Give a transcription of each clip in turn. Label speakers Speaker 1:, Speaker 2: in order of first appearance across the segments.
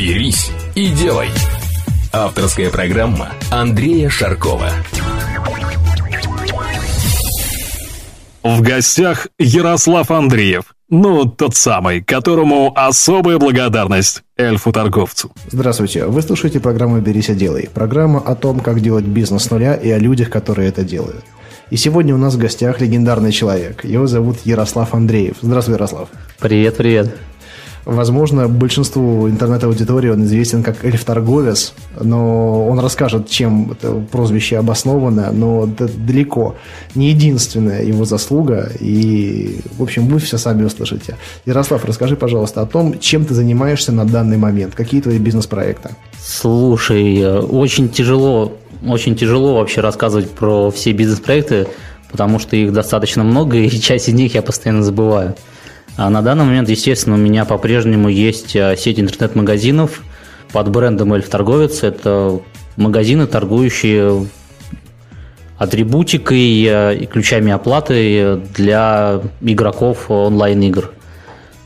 Speaker 1: «Берись и делай» Авторская программа Андрея Шаркова
Speaker 2: В гостях Ярослав Андреев. Ну, тот самый, которому особая благодарность эльфу-торговцу.
Speaker 3: Здравствуйте, вы слушаете программу «Берись и делай». Программа о том, как делать бизнес с нуля и о людях, которые это делают. И сегодня у нас в гостях легендарный человек. Его зовут Ярослав Андреев. Здравствуй, Ярослав.
Speaker 4: Привет, привет.
Speaker 3: Возможно, большинству интернет-аудитории он известен как эльф-торговец, но он расскажет, чем это прозвище обосновано, но это далеко не единственная его заслуга, и, в общем, вы все сами услышите. Ярослав, расскажи, пожалуйста, о том, чем ты занимаешься на данный момент, какие твои бизнес-проекты?
Speaker 4: Слушай, очень тяжело, очень тяжело вообще рассказывать про все бизнес-проекты, потому что их достаточно много, и часть из них я постоянно забываю. А на данный момент, естественно, у меня по-прежнему есть а, сеть интернет-магазинов под брендом Эльф Торговец. Это магазины, торгующие атрибутикой а, и ключами оплаты для игроков онлайн-игр.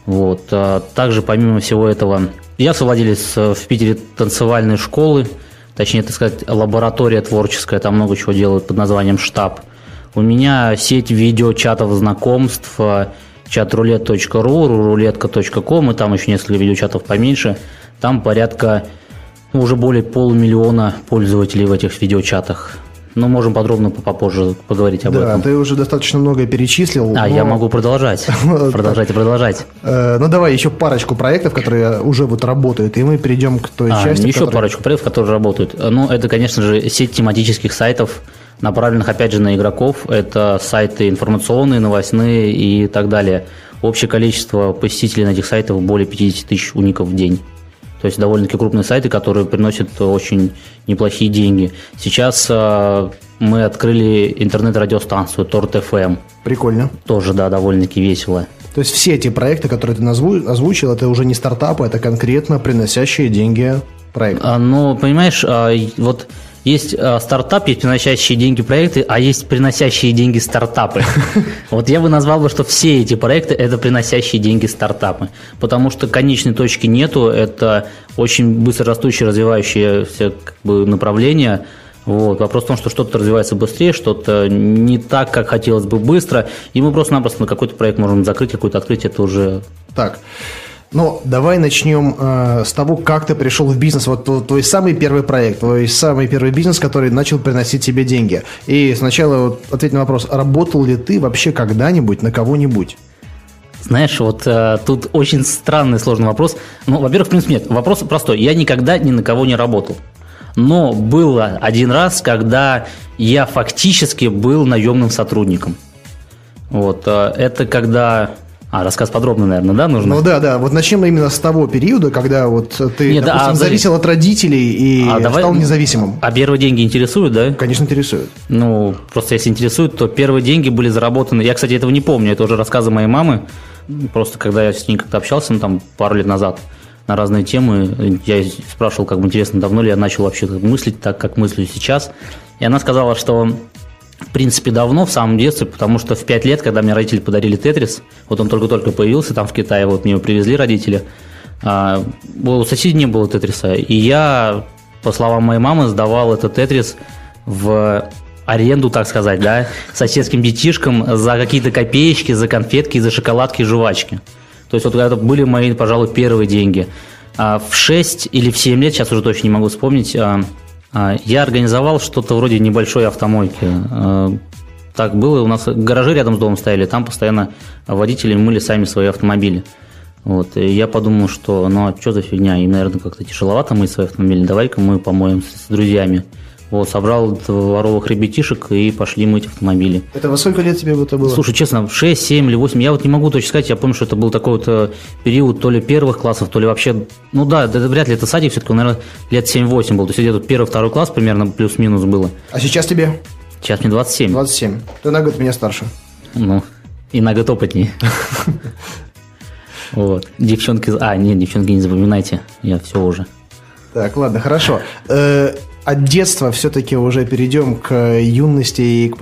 Speaker 4: Вот. Также, помимо всего этого, я совладелец в Питере танцевальной школы, точнее, так сказать, лаборатория творческая, там много чего делают под названием «Штаб». У меня сеть видеочатов знакомств, chatroulette.ru, рулетка.ком, и там еще несколько видеочатов поменьше. Там порядка ну, уже более полумиллиона пользователей в этих видеочатах. Но можем подробно попозже поговорить об
Speaker 3: да,
Speaker 4: этом.
Speaker 3: Да, ты уже достаточно многое перечислил.
Speaker 4: А, но... я могу продолжать. Продолжать и продолжать.
Speaker 3: Э, ну, давай еще парочку проектов, которые уже вот работают, и мы перейдем к той
Speaker 4: а,
Speaker 3: части,
Speaker 4: Еще парочку проектов, которые работают. Ну, это, конечно же, сеть тематических сайтов, направленных, опять же, на игроков. Это сайты информационные, новостные и так далее. Общее количество посетителей на этих сайтах более 50 тысяч уников в день. То есть довольно-таки крупные сайты, которые приносят очень неплохие деньги. Сейчас э, мы открыли интернет-радиостанцию Торт FM.
Speaker 3: Прикольно.
Speaker 4: Тоже, да, довольно-таки весело.
Speaker 3: То есть все эти проекты, которые ты озвучил, это уже не стартапы, это конкретно приносящие деньги проекты.
Speaker 4: А, ну, понимаешь, а, вот есть э, стартап, есть приносящие деньги проекты, а есть приносящие деньги стартапы. Вот я бы назвал бы, что все эти проекты – это приносящие деньги стартапы. Потому что конечной точки нету, это очень быстро растущее, развивающееся как бы, направление. Вот. Вопрос в том, что что-то развивается быстрее, что-то не так, как хотелось бы быстро, и мы просто-напросто на какой-то проект можем закрыть, какой-то открыть, это уже…
Speaker 3: Так, ну, давай начнем э, с того, как ты пришел в бизнес. Вот твой самый первый проект, твой самый первый бизнес, который начал приносить тебе деньги. И сначала вот, ответь на вопрос, работал ли ты вообще когда-нибудь на кого-нибудь?
Speaker 4: Знаешь, вот э, тут очень странный, сложный вопрос. Ну, во-первых, в принципе, нет. Вопрос простой. Я никогда ни на кого не работал. Но было один раз, когда я фактически был наемным сотрудником. Вот, э, это когда а, рассказ подробно, наверное, да, нужно?
Speaker 3: Ну да, да. Вот начнем именно с того периода, когда вот ты, Нет, допустим, а, зависел от родителей и а, давай, стал независимым.
Speaker 4: А первые деньги интересуют, да?
Speaker 3: Конечно, интересуют.
Speaker 4: Ну, просто если интересуют, то первые деньги были заработаны. Я, кстати, этого не помню, это уже рассказы моей мамы. Просто когда я с ней как-то общался, ну, там, пару лет назад, на разные темы. Я спрашивал, как бы интересно, давно ли я начал вообще мыслить так, как мыслю сейчас. И она сказала, что в принципе, давно, в самом детстве, потому что в 5 лет, когда мне родители подарили Тетрис, вот он только-только появился там в Китае, вот мне его привезли родители, а, у соседей не было Тетриса, и я, по словам моей мамы, сдавал этот Тетрис в аренду, так сказать, да, соседским детишкам за какие-то копеечки, за конфетки, за шоколадки и жвачки. То есть вот это были мои, пожалуй, первые деньги. А в 6 или в 7 лет, сейчас уже точно не могу вспомнить, а, я организовал что-то вроде небольшой автомойки. А, так было, у нас гаражи рядом с домом стояли, там постоянно водители мыли сами свои автомобили. Вот, и я подумал, что ну а что за фигня, им, наверное, как-то тяжеловато мыть свои автомобили, давай-ка мы помоем с друзьями. Вот, собрал дворовых ребятишек и пошли мыть автомобили.
Speaker 3: Это во сколько лет тебе это было?
Speaker 4: Слушай, честно, 6, 7 или 8, я вот не могу точно сказать, я помню, что это был такой вот э, период то ли первых классов, то ли вообще, ну да, это, вряд ли это садик, все-таки, наверное, лет 7-8 был, то есть где-то первый, второй класс примерно плюс-минус было.
Speaker 3: А сейчас тебе?
Speaker 4: Сейчас мне 27.
Speaker 3: 27. Ты на год меня старше.
Speaker 4: Ну, и на год опытнее. Вот. Девчонки... А, нет, девчонки, не запоминайте. Я все уже.
Speaker 3: Так, ладно, хорошо. От детства все-таки уже перейдем к юности и к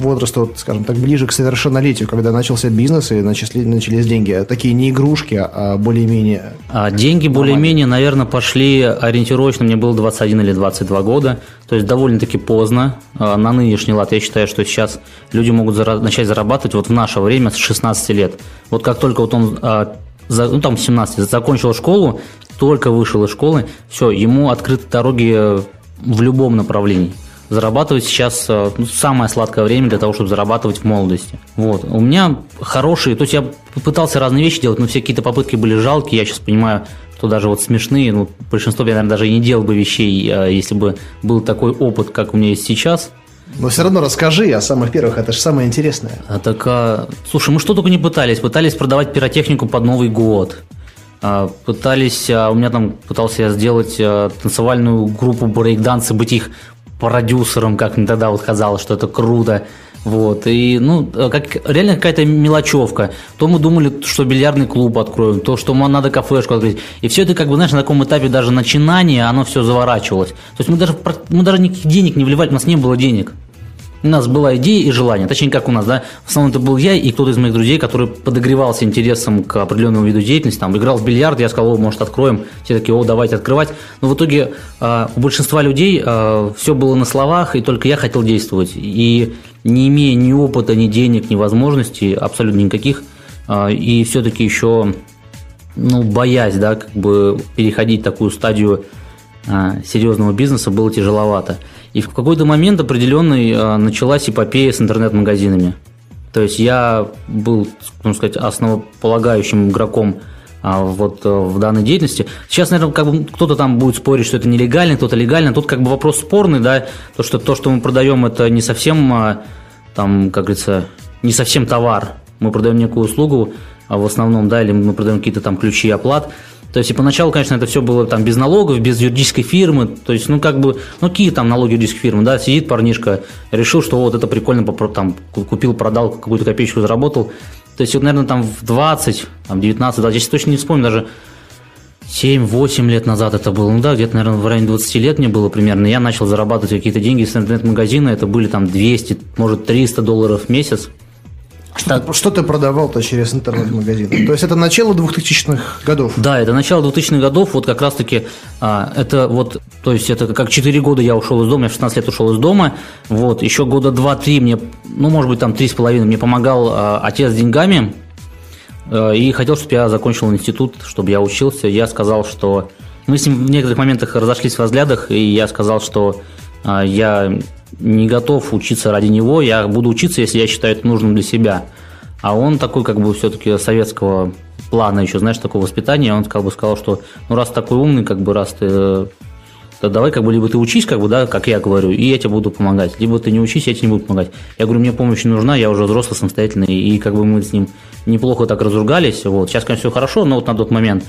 Speaker 3: возрасту, скажем так, ближе к совершеннолетию, когда начался бизнес и начали, начались деньги. Такие не игрушки, а более-менее...
Speaker 4: А деньги более-менее, наверное, пошли ориентировочно. Мне было 21 или 22 года. То есть довольно-таки поздно. А на нынешний лад я считаю, что сейчас люди могут зара- начать зарабатывать вот в наше время с 16 лет. Вот как только вот он а, за, ну там 17, закончил школу, только вышел из школы, все, ему открыты дороги в любом направлении. Зарабатывать сейчас э, ну, самое сладкое время для того, чтобы зарабатывать в молодости. Вот. У меня хорошие, то есть я пытался разные вещи делать, но все какие-то попытки были жалкие. Я сейчас понимаю, что даже вот смешные, ну, большинство я, наверное, даже и не делал бы вещей, э, если бы был такой опыт, как у меня есть сейчас.
Speaker 3: Но все равно расскажи о самых первых, это же самое интересное.
Speaker 4: А, так, а, слушай, мы что только не пытались. Пытались продавать пиротехнику под Новый год. А, пытались, а, у меня там пытался я сделать а, танцевальную группу брейкданс и быть их продюсером, как мне тогда вот казалось, что это круто. Вот, и, ну, как, реально какая-то мелочевка. То мы думали, что бильярдный клуб откроем, то, что нам надо кафешку открыть. И все это, как бы, знаешь, на таком этапе даже начинания, оно все заворачивалось. То есть мы даже, мы даже никаких денег не вливали, у нас не было денег. У нас была идея и желание, точнее, как у нас, да, в основном это был я и кто-то из моих друзей, который подогревался интересом к определенному виду деятельности, там, играл в бильярд, я сказал, о, может, откроем, все такие, о, давайте открывать, но в итоге э, у большинства людей э, все было на словах, и только я хотел действовать, и не имея ни опыта, ни денег, ни возможностей, абсолютно никаких, э, и все-таки еще, ну, боясь, да, как бы переходить такую стадию серьезного бизнеса, было тяжеловато. И в какой-то момент определенный а, началась эпопея с интернет-магазинами. То есть я был, можно сказать, основополагающим игроком а, вот а, в данной деятельности. Сейчас, наверное, как бы кто-то там будет спорить, что это нелегально, кто-то легально. Тут как бы вопрос спорный, да, то, что то, что мы продаем, это не совсем, там, как говорится, не совсем товар. Мы продаем некую услугу, а в основном, да, или мы продаем какие-то там ключи оплат. То есть и поначалу, конечно, это все было там без налогов, без юридической фирмы. То есть, ну, как бы, ну, какие там налоги юридической фирмы, да, сидит парнишка, решил, что вот это прикольно, там, купил, продал, какую-то копеечку заработал. То есть, вот, наверное, там в 20, там, 19, да, сейчас точно не вспомню, даже 7-8 лет назад это было, ну да, где-то, наверное, в районе 20 лет мне было примерно, я начал зарабатывать какие-то деньги с интернет-магазина, это были там 200, может, 300 долларов в месяц.
Speaker 3: Что, что ты продавал-то через интернет-магазин? То есть это начало 2000-х годов?
Speaker 4: Да, это начало 2000-х годов, вот как раз-таки а, это вот, то есть это как 4 года я ушел из дома, я в 16 лет ушел из дома, вот, еще года 2-3 мне, ну, может быть, там 3,5 мне помогал а, отец с деньгами, а, и хотел, чтобы я закончил институт, чтобы я учился, я сказал, что мы с ним в некоторых моментах разошлись во взглядах, и я сказал, что а, я не готов учиться ради него, я буду учиться, если я считаю это нужным для себя. А он такой, как бы, все-таки советского плана еще, знаешь, такого воспитания, он как бы сказал, что ну раз такой умный, как бы раз ты то давай как бы либо ты учись, как бы, да, как я говорю, и я тебе буду помогать, либо ты не учись, я тебе не буду помогать. Я говорю, мне помощь не нужна, я уже взрослый, самостоятельный, и как бы мы с ним неплохо так разругались, вот. Сейчас, конечно, все хорошо, но вот на тот момент.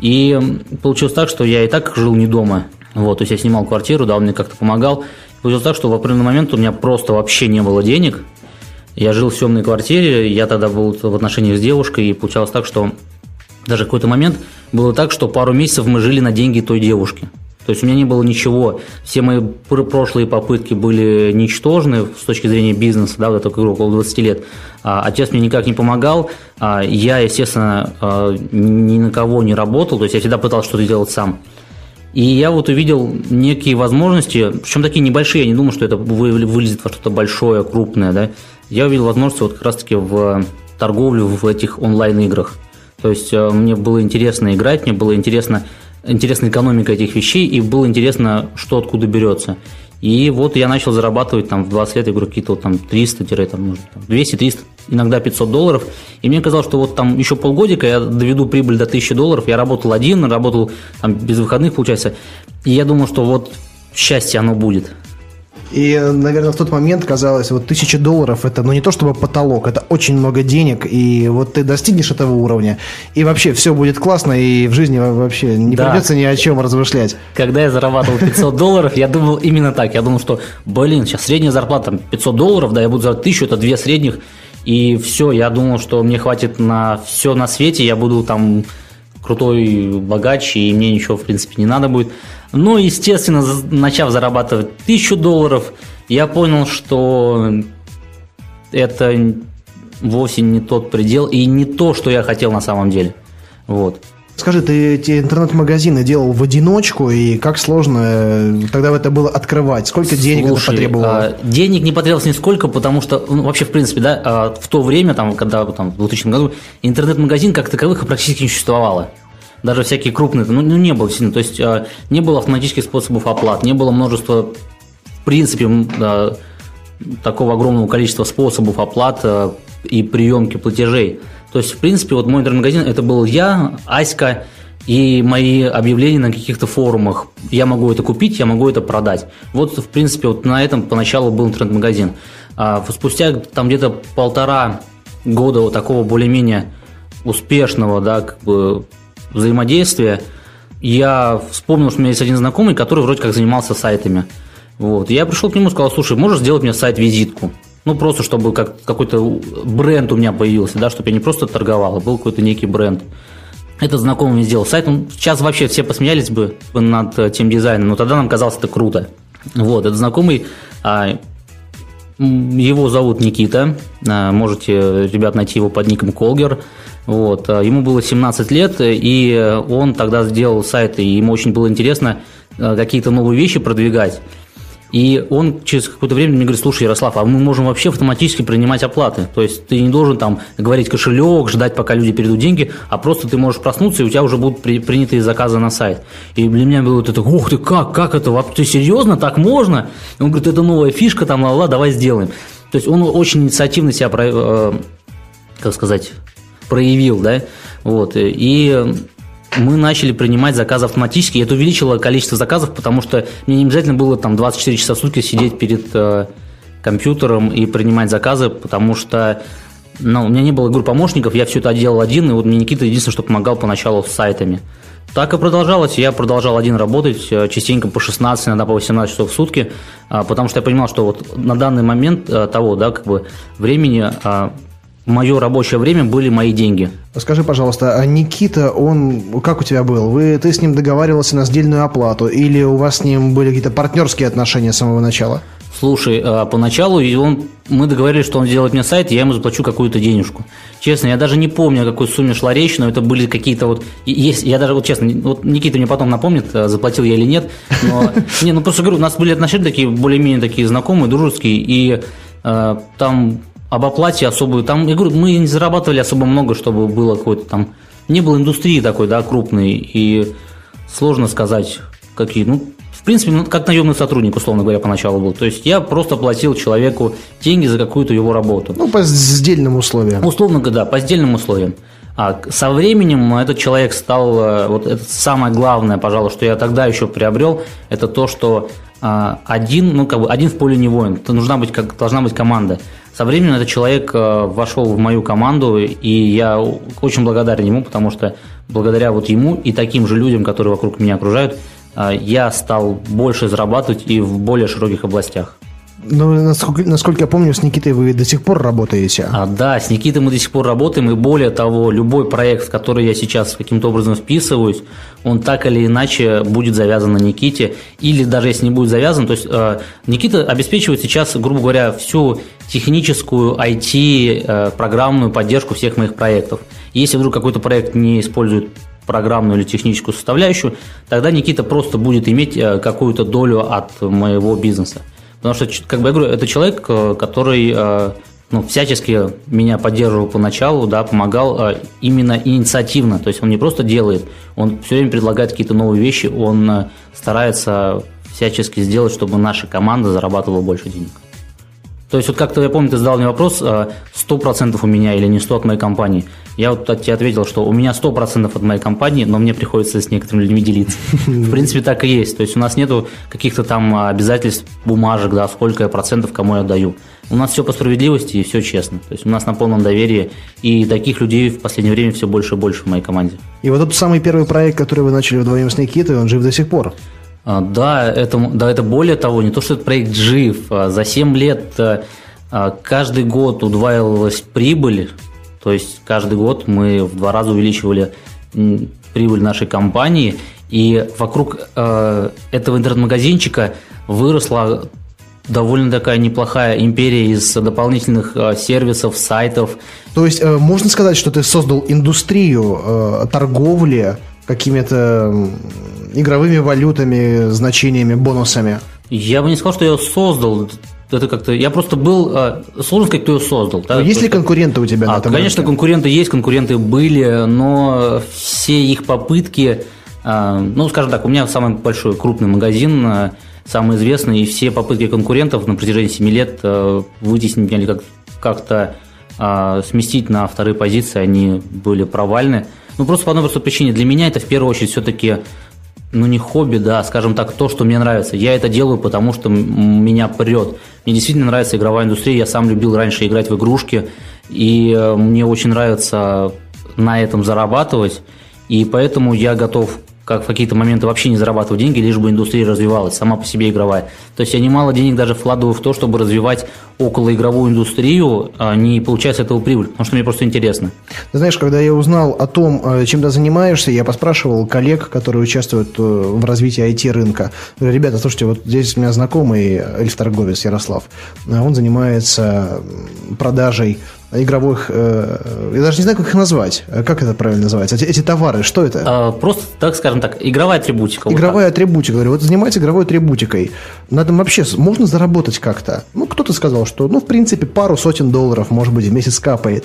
Speaker 4: И получилось так, что я и так жил не дома, вот, то есть я снимал квартиру, да, он мне как-то помогал, Получилось так, что в определенный момент у меня просто вообще не было денег. Я жил в съемной квартире, я тогда был в отношениях с девушкой, и получалось так, что даже какой-то момент было так, что пару месяцев мы жили на деньги той девушки. То есть у меня не было ничего. Все мои прошлые попытки были ничтожны с точки зрения бизнеса, да, вот это около 20 лет. А, отец мне никак не помогал. А, я, естественно, а, ни на кого не работал, то есть я всегда пытался что-то делать сам. И я вот увидел некие возможности, причем такие небольшие, я не думаю, что это вылезет во что-то большое, крупное, да. Я увидел возможности вот как раз-таки в торговлю в этих онлайн-играх. То есть э, мне было интересно играть, мне было интересно, интересна экономика этих вещей, и было интересно, что откуда берется. И вот я начал зарабатывать там в 20 лет, я говорю, какие-то вот там 300-200-300, иногда 500 долларов. И мне казалось, что вот там еще полгодика я доведу прибыль до 1000 долларов. Я работал один, работал там без выходных, получается. И я думал, что вот счастье оно будет.
Speaker 3: И, наверное, в тот момент казалось, вот тысяча долларов это, ну, не то чтобы потолок, это очень много денег, и вот ты достигнешь этого уровня, и вообще все будет классно, и в жизни вообще не
Speaker 4: Да.
Speaker 3: придется ни о чем размышлять.
Speaker 4: Когда я зарабатывал 500 долларов, я думал именно так. Я думал, что, блин, сейчас средняя зарплата там 500 долларов, да, я буду зарабатывать 1000, это две средних, и все, я думал, что мне хватит на все на свете, я буду там крутой богач, и мне ничего, в принципе, не надо будет. Но, естественно, за- начав зарабатывать 1000 долларов, я понял, что это вовсе не тот предел и не то, что я хотел на самом деле. Вот.
Speaker 3: Скажи, ты эти интернет-магазины делал в одиночку, и как сложно э, тогда это было открывать? Сколько денег это
Speaker 4: Слушай,
Speaker 3: потребовало?
Speaker 4: а, денег не потребовалось нисколько, потому что, ну, вообще, в принципе, да, а, в то время, там, когда там, в 2000 году, интернет-магазин как таковых практически не существовало. Даже всякие крупные, ну, ну, не было сильно. То есть, а, не было автоматических способов оплат, не было множества, в принципе, а, такого огромного количества способов оплат а, и приемки платежей. То есть, в принципе, вот мой интернет-магазин это был я, Аська и мои объявления на каких-то форумах. Я могу это купить, я могу это продать. Вот, в принципе, вот на этом поначалу был интернет-магазин. А спустя там где-то полтора года вот такого более-менее успешного, да, как бы взаимодействия, я вспомнил, что у меня есть один знакомый, который вроде как занимался сайтами. Вот. Я пришел к нему и сказал, слушай, можешь сделать мне сайт-визитку? Ну, просто чтобы как, какой-то бренд у меня появился, да, чтобы я не просто торговал, а был какой-то некий бренд. Этот знакомый мне сделал сайт. Он, сейчас вообще все посмеялись бы над э, тем дизайном, но тогда нам казалось это круто. Вот, этот знакомый, а, его зовут Никита. А, Можете, ребят, найти его под ником Колгер. Вот. а, Ему было 17 лет, и он тогда сделал сайт, и ему очень было интересно а, какие-то новые вещи продвигать. И он через какое-то время мне говорит, слушай, Ярослав, а мы можем вообще автоматически принимать оплаты. То есть ты не должен там говорить кошелек, ждать, пока люди перейдут деньги, а просто ты можешь проснуться, и у тебя уже будут при- принятые заказы на сайт. И для меня было вот это, ух ты, как, как это, ты серьезно, так можно? И он говорит, это новая фишка, там, ла ла давай сделаем. То есть он очень инициативно себя, э, как сказать, проявил, да, вот, и мы начали принимать заказы автоматически, и это увеличило количество заказов, потому что мне не обязательно было там 24 часа в сутки сидеть перед э, компьютером и принимать заказы, потому что ну, у меня не было группы помощников, я все это делал один, и вот мне Никита единственное, что помогал поначалу с сайтами. Так и продолжалось. Я продолжал один работать, э, частенько по 16, иногда по 18 часов в сутки, а, потому что я понимал, что вот на данный момент э, того, да, как бы времени, а, мое рабочее время были мои деньги.
Speaker 3: Скажи, пожалуйста, а Никита, он как у тебя был? Вы, ты с ним договаривался на сдельную оплату или у вас с ним были какие-то партнерские отношения с самого начала?
Speaker 4: Слушай, а, поначалу он, мы договорились, что он сделает мне сайт, и я ему заплачу какую-то денежку. Честно, я даже не помню, о какой сумме шла речь, но это были какие-то вот... Есть, я даже вот честно, вот Никита мне потом напомнит, а, заплатил я или нет, но... Не, ну просто говорю, у нас были отношения такие, более-менее такие знакомые, дружеские, и а, там об оплате особую, там, я говорю, мы не зарабатывали особо много, чтобы было какое-то там... Не было индустрии такой, да, крупной, и сложно сказать, какие, ну, в принципе, ну, как наемный сотрудник, условно говоря, поначалу был. То есть я просто платил человеку деньги за какую-то его работу.
Speaker 3: Ну, по сдельным условиям.
Speaker 4: Условно говоря, да, по сдельным условиям. А со временем этот человек стал, э, вот это самое главное, пожалуй, что я тогда еще приобрел, это то, что один, ну как бы один в поле не воин, это нужна быть, как, должна быть команда. Со временем этот человек э, вошел в мою команду, и я очень благодарен ему, потому что благодаря вот ему и таким же людям, которые вокруг меня окружают, э, я стал больше зарабатывать и в более широких областях.
Speaker 3: Ну, насколько, насколько я помню, с Никитой вы до сих пор работаете.
Speaker 4: А, да, с Никитой мы до сих пор работаем, и более того, любой проект, в который я сейчас каким-то образом вписываюсь, он так или иначе будет завязан на Никите, или даже если не будет завязан, то есть э, Никита обеспечивает сейчас, грубо говоря, всю техническую IT, э, программную поддержку всех моих проектов. Если вдруг какой-то проект не использует программную или техническую составляющую, тогда Никита просто будет иметь э, какую-то долю от моего бизнеса. Потому что, как бы я говорю, это человек, э, который э, ну, всячески меня поддерживал поначалу, да, помогал э, именно инициативно. То есть он не просто делает, он все время предлагает какие-то новые вещи, он старается всячески сделать, чтобы наша команда зарабатывала больше денег. То есть вот как-то, я помню, ты задал мне вопрос, э, 100% у меня или не 100 от моей компании. Я вот тебе ответил, что у меня 100% от моей компании, но мне приходится с некоторыми людьми делиться. В принципе, так и есть. То есть у нас нету каких-то там обязательств, бумажек, да, сколько я процентов кому я даю. У нас все по справедливости и все честно. То есть у нас на полном доверии. И таких людей в последнее время все больше и больше в моей команде.
Speaker 3: И вот тот самый первый проект, который вы начали вдвоем с Никитой, он жив до сих пор.
Speaker 4: А, да, это, да, это более того, не то, что этот проект жив. А за 7 лет а, каждый год удваивалась прибыль то есть каждый год мы в два раза увеличивали прибыль нашей компании, и вокруг э, этого интернет-магазинчика выросла довольно такая неплохая империя из дополнительных э, сервисов, сайтов.
Speaker 3: То есть э, можно сказать, что ты создал индустрию э, торговли какими-то игровыми валютами, значениями, бонусами?
Speaker 4: Я бы не сказал, что я создал это как-то... Я просто был... А, сложно сказать, кто ее создал.
Speaker 3: Да? есть ли конкуренты у тебя
Speaker 4: а, на этом Конечно, рынке? конкуренты есть, конкуренты были, но все их попытки... А, ну, скажем так, у меня самый большой крупный магазин, а, самый известный, и все попытки конкурентов на протяжении 7 лет вытеснить меня или как- как-то сместить на вторые позиции, они были провальны. Ну, просто по одной простой причине. Для меня это в первую очередь все-таки ну не хобби, да, скажем так, то, что мне нравится. Я это делаю, потому что меня прет. Мне действительно нравится игровая индустрия. Я сам любил раньше играть в игрушки, и э, мне очень нравится на этом зарабатывать. И поэтому я готов как в какие-то моменты вообще не зарабатывать деньги, лишь бы индустрия развивалась, сама по себе игровая. То есть я немало денег даже вкладываю в то, чтобы развивать околоигровую индустрию, не получать с этого прибыль, потому что мне просто интересно.
Speaker 3: Ты знаешь, когда я узнал о том, э, чем ты занимаешься, я поспрашивал коллег, которые участвуют э, в развитии IT-рынка. Ребята, слушайте, вот здесь у меня знакомый эльф-торговец Ярослав. Он занимается продажей игровых, э, я даже не знаю, как их назвать. Как это правильно называется? Эти, эти товары, что это?
Speaker 4: А, просто, так скажем так, игровая атрибутика.
Speaker 3: Игровая вот атрибутика. Говорю, вот занимается игровой атрибутикой. На этом вообще можно заработать как-то? Ну, кто-то сказал, что, ну, в принципе, пару сотен долларов, может быть, в месяц капает.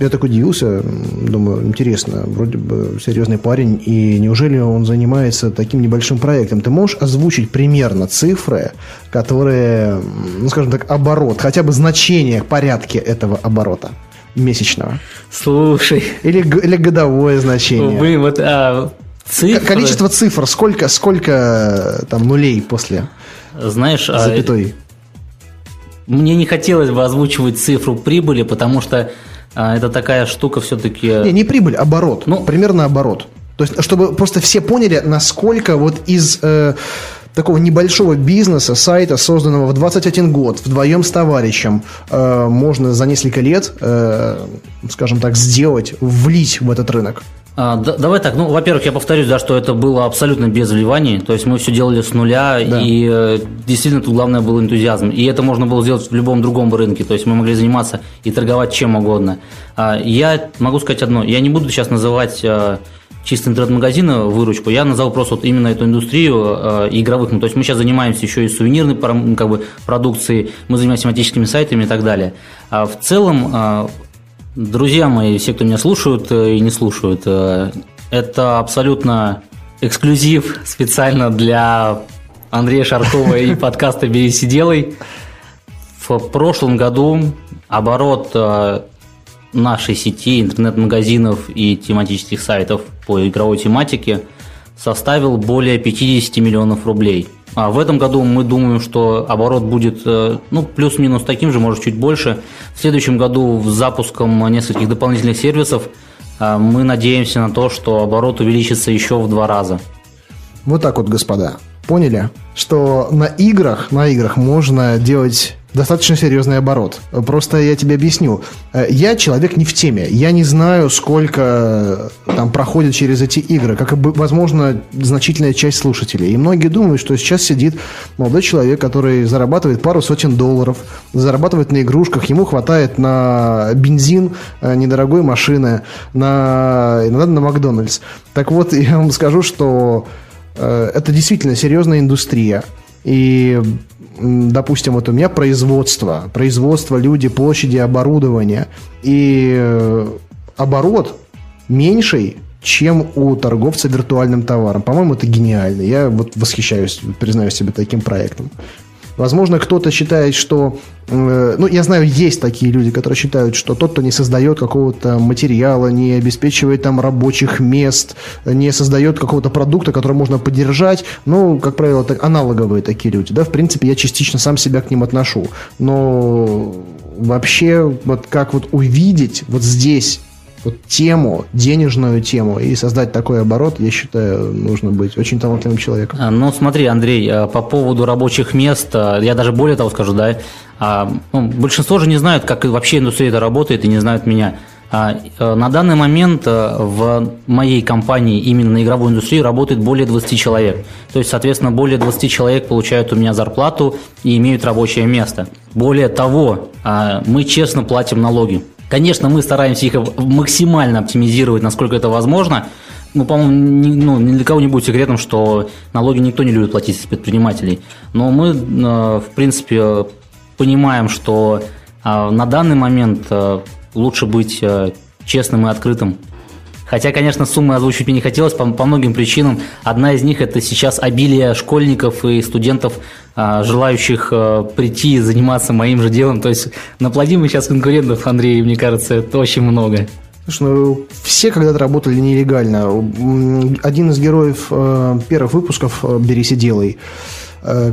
Speaker 3: Я так удивился, думаю, интересно, вроде бы серьезный парень, и неужели он занимается таким небольшим проектом? Ты можешь озвучить примерно цифры, которые, ну, скажем так, оборот, хотя бы значение, порядке этого оборота? месячного.
Speaker 4: Слушай.
Speaker 3: Или, или годовое значение.
Speaker 4: Блин, вот а,
Speaker 3: цифры... Количество цифр, сколько, сколько там нулей после
Speaker 4: Знаешь,
Speaker 3: а, запятой?
Speaker 4: Мне не хотелось бы озвучивать цифру прибыли, потому что а это такая штука все-таки...
Speaker 3: Не, не прибыль, оборот. Ну, примерно оборот. То есть, чтобы просто все поняли, насколько вот из э, такого небольшого бизнеса, сайта, созданного в 21 год, вдвоем с товарищем, э, можно за несколько лет, э, скажем так, сделать, влить в этот рынок.
Speaker 4: А, да, давай так, ну, во-первых, я повторюсь, да, что это было абсолютно без вливаний, то есть мы все делали с нуля, да. и э, действительно тут главное был энтузиазм, и это можно было сделать в любом другом рынке, то есть мы могли заниматься и торговать чем угодно. А, я могу сказать одно, я не буду сейчас называть а, чисто интернет-магазина выручку, я назову просто вот именно эту индустрию э, игровых, ну, то есть мы сейчас занимаемся еще и сувенирной как бы, продукцией, мы занимаемся тематическими сайтами и так далее. А в целом э, Друзья мои, все, кто меня слушают э, и не слушают, э, это абсолютно эксклюзив специально для Андрея Шаркова и подкаста «Берись делай». В прошлом году оборот э, нашей сети интернет-магазинов и тематических сайтов по игровой тематике составил более 50 миллионов рублей – в этом году мы думаем, что оборот будет э, ну, плюс-минус таким же, может, чуть больше. В следующем году с запуском нескольких дополнительных сервисов э, мы надеемся на то, что оборот увеличится еще в два раза.
Speaker 3: Вот так вот, господа. Поняли, что на играх, на играх можно делать достаточно серьезный оборот. Просто я тебе объясню. Э, я человек не в теме. Я не знаю, сколько э, там проходит через эти игры, как возможно, значительная часть слушателей. И многие думают, что сейчас сидит молодой человек, который зарабатывает пару сотен долларов, зарабатывает на игрушках, ему хватает на бензин э, недорогой машины, на, иногда на Макдональдс. Так вот, я вам скажу, что это действительно серьезная индустрия. И допустим, вот у меня производство, производство, люди, площади, оборудование, и э, оборот меньший, чем у торговца виртуальным товаром. По-моему, это гениально. Я вот восхищаюсь, признаю себе таким проектом. Возможно, кто-то считает, что... Э, ну, я знаю, есть такие люди, которые считают, что тот, кто не создает какого-то материала, не обеспечивает там рабочих мест, не создает какого-то продукта, который можно поддержать, ну, как правило, это аналоговые такие люди, да, в принципе, я частично сам себя к ним отношу. Но вообще, вот как вот увидеть вот здесь вот тему, денежную тему и создать такой оборот, я считаю, нужно быть очень талантливым человеком.
Speaker 4: А, ну, смотри, Андрей, а, по поводу рабочих мест, а, я даже более того скажу, да, ну, большинство же не знают, как вообще индустрия это работает и не знают меня. На данный момент в моей компании именно на игровой индустрии работает более 20 человек. То есть, соответственно, более 20 человек получают у меня зарплату и имеют рабочее место. Более того, мы честно платим налоги. Конечно, мы стараемся их максимально оптимизировать, насколько это возможно. Ну, по-моему, ни, ну, ни для кого не будет секретом, что налоги никто не любит платить из предпринимателей. Но мы, э, в принципе, понимаем, что э, на данный момент э, лучше быть честным и открытым Хотя, конечно, суммы озвучить мне не хотелось по, по многим причинам. Одна из них – это сейчас обилие школьников и студентов, а, желающих а, прийти и заниматься моим же делом. То есть наплодим мы сейчас конкурентов, Андрей, мне кажется, это очень много.
Speaker 3: Слушай, ну все когда-то работали нелегально. Один из героев э, первых выпусков э, «Берись и делай»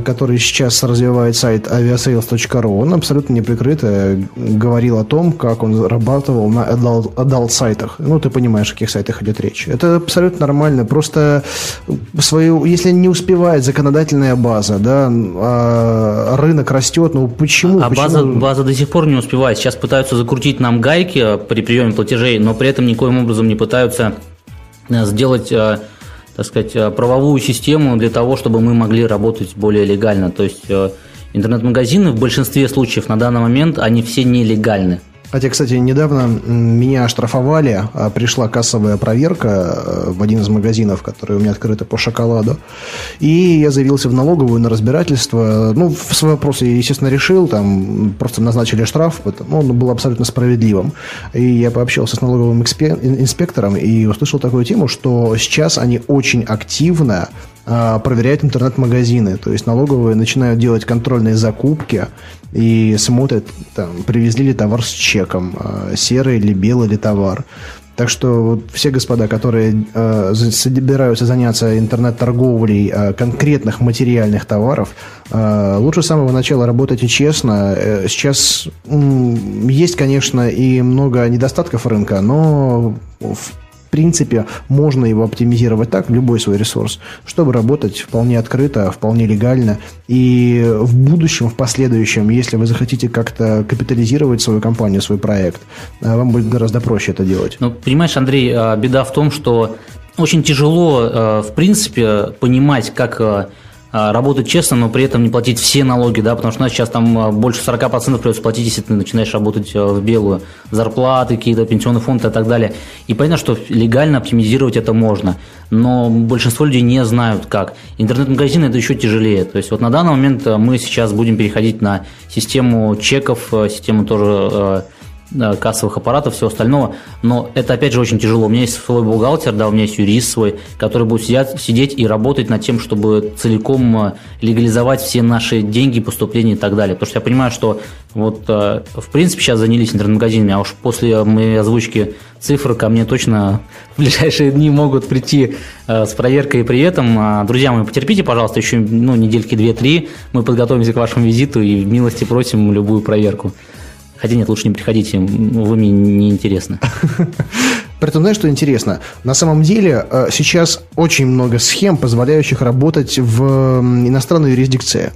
Speaker 3: который сейчас развивает сайт aviasales.ru, он абсолютно неприкрыто говорил о том, как он зарабатывал на adult, adult сайтах. Ну, ты понимаешь, о каких сайтах идет речь. Это абсолютно нормально. Просто свою, если не успевает законодательная база, да, а рынок растет, ну почему?
Speaker 4: А
Speaker 3: почему?
Speaker 4: База, база до сих пор не успевает. Сейчас пытаются закрутить нам гайки при приеме платежей, но при этом никоим образом не пытаются э, сделать э, так сказать, э, правовую систему для того, чтобы мы могли работать более легально. То есть э, интернет-магазины в большинстве случаев на данный момент, они все нелегальны.
Speaker 3: Хотя, кстати, недавно меня оштрафовали, а пришла кассовая проверка э, в один из магазинов, который у меня открыты по шоколаду, и я заявился в налоговую на разбирательство. Ну, свой вопрос я, естественно, решил, там просто назначили штраф, ну, он был абсолютно справедливым. И я пообщался с налоговым инспектором и услышал такую тему, что сейчас они очень активно проверяют интернет-магазины. То есть налоговые начинают делать контрольные закупки и смотрят, там, привезли ли товар с чеком, а, серый или белый ли товар. Так что вот все господа, которые э, собираются заняться интернет-торговлей э, конкретных материальных товаров, э, лучше с самого начала работайте честно. Э, сейчас э, есть, конечно, и много недостатков рынка, но в принципе, можно его оптимизировать так, любой свой ресурс, чтобы работать вполне открыто, вполне легально. И в будущем, в последующем, если вы захотите как-то капитализировать свою компанию, свой проект, э, вам будет гораздо проще это делать.
Speaker 4: Ну, понимаешь, Андрей, э, беда в том, что очень тяжело, э, в принципе, понимать, как работать честно, но при этом не платить все налоги, да, потому что у нас сейчас там а, больше 40% придется платить, если ты начинаешь работать а, в белую. Зарплаты, какие-то пенсионные фонды и так далее. И понятно, что легально оптимизировать это можно, но большинство людей не знают как. Интернет-магазины это еще тяжелее. То есть вот на данный момент мы сейчас будем переходить на систему чеков, систему тоже кассовых аппаратов, всего остального. Но это, опять же, очень тяжело. У меня есть свой бухгалтер, да, у меня есть юрист свой, который будет сидеть, сидеть и работать над тем, чтобы целиком э, легализовать все наши деньги, поступления и так далее. Потому что я понимаю, что вот, э, в принципе, сейчас занялись интернет-магазинами, а уж после моей озвучки цифр ко мне точно в ближайшие дни могут прийти э, с проверкой и при этом. Друзья мои, потерпите, пожалуйста, еще ну, недельки две-три, мы подготовимся к вашему визиту и милости просим любую проверку. Хотя нет, лучше не приходите, вы мне не интересны.
Speaker 3: При этом, знаешь, что интересно? На самом деле э, сейчас очень много схем, позволяющих работать в иностранной юрисдикции.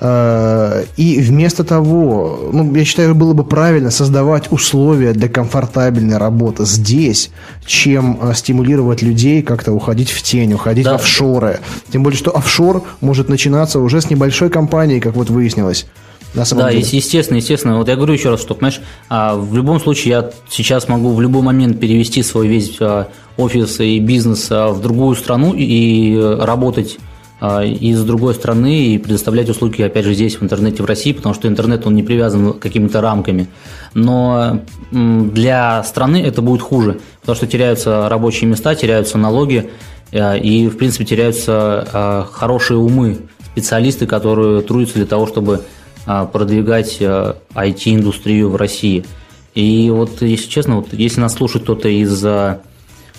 Speaker 3: Э, и вместо того, ну, я считаю, было бы правильно создавать условия для комфортабельной работы здесь, чем э, стимулировать людей как-то уходить в тень, уходить да. в офшоры. Тем более, что офшор может начинаться уже с небольшой компании, как вот выяснилось.
Speaker 4: На самом да, деле. естественно, естественно. Вот я говорю еще раз, что, понимаешь, а, в любом случае я сейчас могу в любой момент перевести свой весь а, офис и бизнес а, в другую страну и работать из другой страны и предоставлять услуги, опять же, здесь, в интернете в России, потому что интернет, он не привязан какими-то рамками. Но для страны это будет хуже, потому что теряются рабочие места, теряются налоги и, в принципе, теряются хорошие умы специалисты, которые трудятся для того, чтобы продвигать IT-индустрию в России. И вот, если честно, вот если нас слушает кто-то из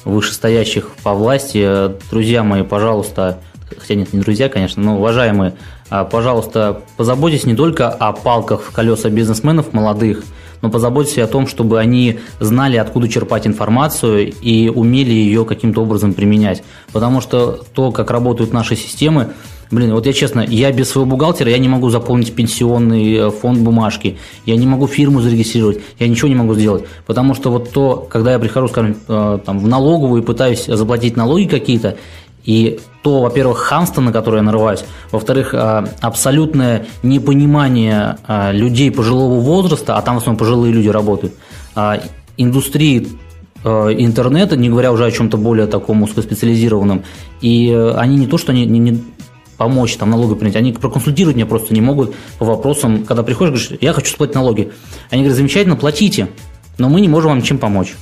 Speaker 4: вышестоящих по власти, друзья мои, пожалуйста, хотя нет, не друзья, конечно, но уважаемые, пожалуйста, позаботьтесь не только о палках в колеса бизнесменов молодых – но позаботьтесь о том, чтобы они знали, откуда черпать информацию и умели ее каким-то образом применять. Потому что то, как работают наши системы, Блин, вот я честно, я без своего бухгалтера я не могу заполнить пенсионный э, фонд бумажки, я не могу фирму зарегистрировать, я ничего не могу сделать. Потому что вот то, когда я прихожу, скажем, э, там, в налоговую и пытаюсь заплатить налоги какие-то, и то, во-первых, хамство, на которое я нарываюсь, во-вторых, а, абсолютное непонимание людей пожилого возраста, а там в основном пожилые люди работают, индустрии интернета, не говоря уже о чем-то более таком узкоспециализированном, и э, они не то, что они не помочь там налоги принять, они проконсультировать меня просто не могут по вопросам, когда приходишь, говоришь, я хочу сплатить налоги. Они говорят, замечательно, платите, но мы не можем вам чем помочь.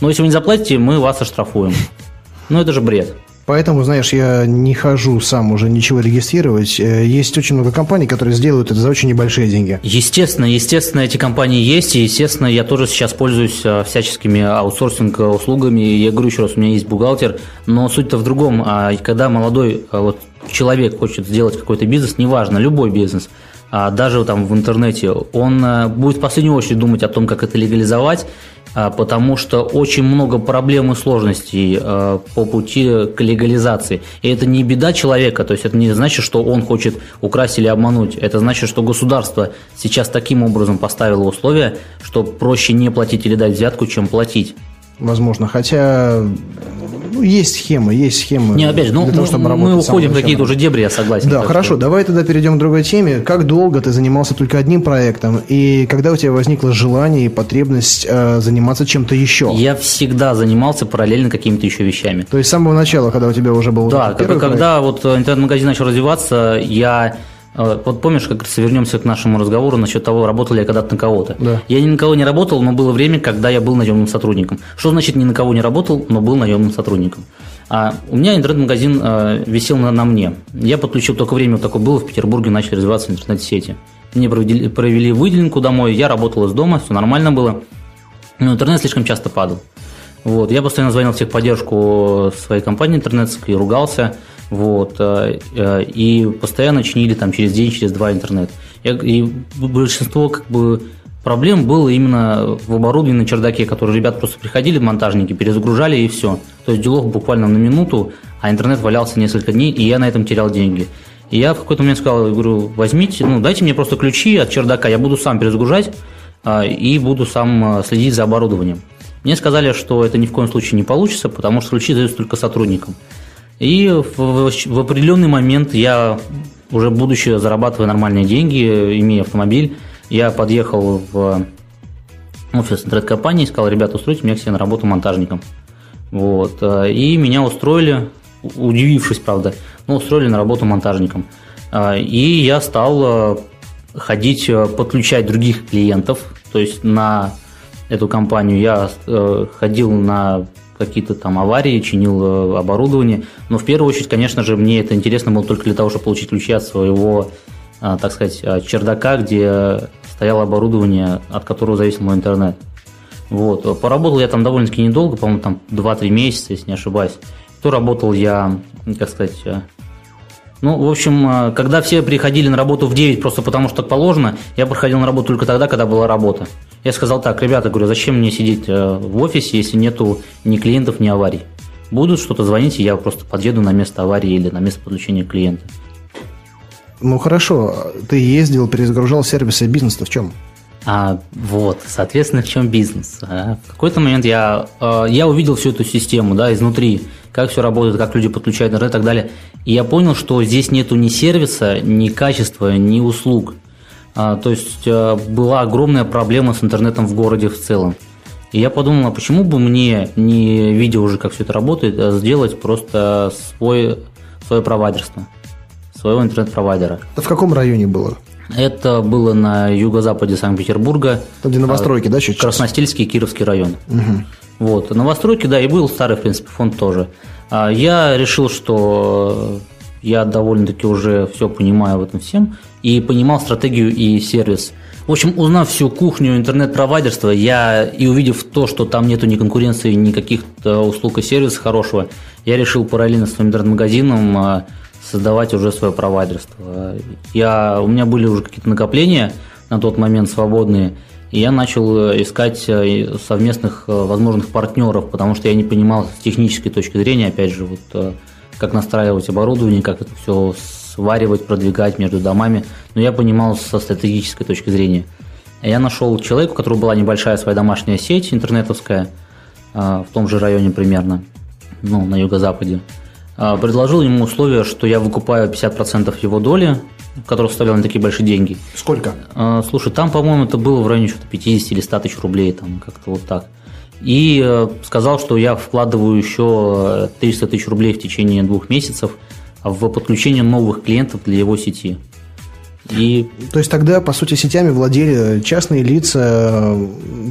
Speaker 4: Но если вы не заплатите, мы вас оштрафуем. Ну, это же бред.
Speaker 3: Поэтому, знаешь, я не хожу сам уже ничего регистрировать. Э, есть очень много компаний, которые сделают это за очень небольшие деньги.
Speaker 4: Естественно, естественно, эти компании есть, и, естественно, я тоже сейчас пользуюсь э, всяческими аутсорсинг-услугами. Я говорю еще раз, у меня есть бухгалтер, но суть-то в другом. А когда молодой э, вот, человек хочет сделать какой-то бизнес, неважно, любой бизнес, а даже там в интернете, он будет в последнюю очередь думать о том, как это легализовать, а, потому что очень много проблем и сложностей а, по пути к легализации. И это не беда человека, то есть это не значит, что он хочет украсть или обмануть. Это значит, что государство сейчас таким образом поставило условия, что проще не платить или дать взятку, чем платить.
Speaker 3: Возможно, хотя есть схемы, есть схемы.
Speaker 4: Не, опять же, ну, того, чтобы мы уходим в какие-то уже дебри, я согласен.
Speaker 3: Да, хорошо, что... давай тогда перейдем к другой теме. Как долго ты занимался только одним проектом, и когда у тебя возникло желание и потребность э, заниматься чем-то еще?
Speaker 4: Я всегда занимался параллельно какими-то еще вещами.
Speaker 3: То есть с самого начала, когда у тебя уже был
Speaker 4: Да, когда, когда вот интернет-магазин начал развиваться, я вот помнишь, как раз вернемся к нашему разговору насчет того, работал ли я когда-то на кого-то.
Speaker 3: Да.
Speaker 4: Я ни на кого не работал, но было время, когда я был наемным сотрудником. Что значит ни на кого не работал, но был наемным сотрудником? А у меня интернет-магазин э, висел на, на мне. Я подключил только время, вот такое было в Петербурге, начали развиваться интернет-сети. Мне провели, провели выделенку домой, я работал из дома, все нормально было. Но интернет слишком часто падал. Вот, я постоянно звонил в техподдержку своей компании интернетской, ругался – вот, э, э, и постоянно чинили там через день, через два интернет. И большинство как бы проблем было именно в оборудовании на чердаке, которые ребят просто приходили, монтажники, перезагружали и все. То есть делов буквально на минуту, а интернет валялся несколько дней, и я на этом терял деньги. И я в какой-то момент сказал, говорю, возьмите, ну, дайте мне просто ключи от чердака, я буду сам перезагружать а, и буду сам следить за оборудованием. Мне сказали, что это ни в коем случае не получится, потому что ключи даются только сотрудникам. И в, в определенный момент я, уже будучи зарабатывая нормальные деньги, имея автомобиль, я подъехал в офис интернет-компании сказал, ребята, устройте меня к себе на работу монтажником. Вот. Э, и меня устроили, удивившись, правда, но устроили на работу монтажником. Э, и я стал э, ходить, подключать других клиентов, то есть на эту компанию я ходил на какие-то там аварии, чинил э, оборудование. Но в первую очередь, конечно же, мне это интересно было только для того, чтобы получить ключи от своего, э, так сказать, э, чердака, где стояло оборудование, от которого зависел мой интернет. Вот. Поработал я там довольно-таки недолго, по-моему, там 2-3 месяца, если не ошибаюсь. То работал я, как сказать, ну, в общем, когда все приходили на работу в 9 просто потому, что так положено, я приходил на работу только тогда, когда была работа. Я сказал так, ребята, говорю, зачем мне сидеть э, в офисе, если нету ни клиентов, ни аварий? Будут что-то звонить, и я просто подъеду на место аварии или на место подключения клиента.
Speaker 3: Ну хорошо, ты ездил, перезагружал сервисы бизнеса в чем?
Speaker 4: А, вот, соответственно, в чем бизнес? А, в какой-то момент я, э, я увидел всю эту систему, да, изнутри, как все работает, как люди подключают интернет и так далее. И я понял, что здесь нету ни сервиса, ни качества, ни услуг. А, то есть э, была огромная проблема с интернетом в городе в целом. И я подумал, а почему бы мне, не видя уже, как все это работает, а сделать просто свой, свое провайдерство, своего интернет-провайдера.
Speaker 3: Это в каком районе было?
Speaker 4: Это было на юго-западе Санкт-Петербурга.
Speaker 3: Там, где новостройки, да,
Speaker 4: чуть Красностильский, Кировский район.
Speaker 3: Угу.
Speaker 4: Вот. Новостройки, да, и был старый, в принципе, фонд тоже. Я решил, что я довольно-таки уже все понимаю в этом всем и понимал стратегию и сервис. В общем, узнав всю кухню интернет-провайдерства, я и увидев то, что там нету ни конкуренции, ни каких-то услуг и сервиса хорошего, я решил параллельно с своим интернет-магазином а, создавать уже свое провайдерство. Я, у меня были уже какие-то накопления на тот момент свободные, и я начал э, искать э, совместных э, возможных партнеров, потому что я не понимал с технической точки зрения, опять же, вот как настраивать оборудование, как это все сваривать, продвигать между домами. Но я понимал со стратегической точки зрения. Я нашел человека, у которого была небольшая своя домашняя сеть интернетовская, в том же районе примерно, ну, на юго-западе. Предложил ему условие, что я выкупаю 50% его доли, который составлял не такие большие деньги.
Speaker 3: Сколько?
Speaker 4: Слушай, там, по-моему, это было в районе что-то 50 или 100 тысяч рублей, там как-то вот так. И э, сказал, что я вкладываю еще 300 тысяч рублей в течение двух месяцев в подключение новых клиентов для его сети.
Speaker 3: И... То есть тогда, по сути, сетями владели частные лица,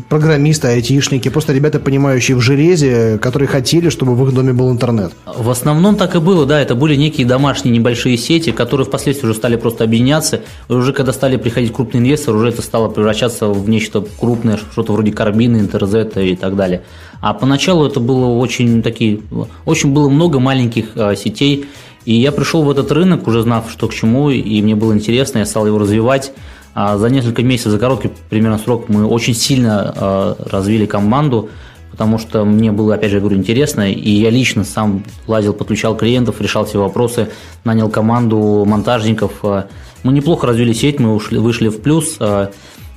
Speaker 3: программисты, айтишники, просто ребята, понимающие в железе, которые хотели, чтобы в их доме был интернет.
Speaker 4: В основном так и было, да, это были некие домашние небольшие сети, которые впоследствии уже стали просто объединяться, и уже когда стали приходить крупные инвесторы, уже это стало превращаться в нечто крупное, что-то вроде Карбина, Интерзета и так далее. А поначалу это было очень такие, очень было много маленьких а, сетей, и я пришел в этот рынок, уже знав, что к чему, и мне было интересно, я стал его развивать. А за несколько месяцев, за короткий примерно срок, мы очень сильно э, развили команду, потому что мне было, опять же, говорю, интересно, и я лично сам лазил, подключал клиентов, решал все вопросы, нанял команду монтажников. Э. Мы неплохо развили сеть, мы ушли, вышли в плюс.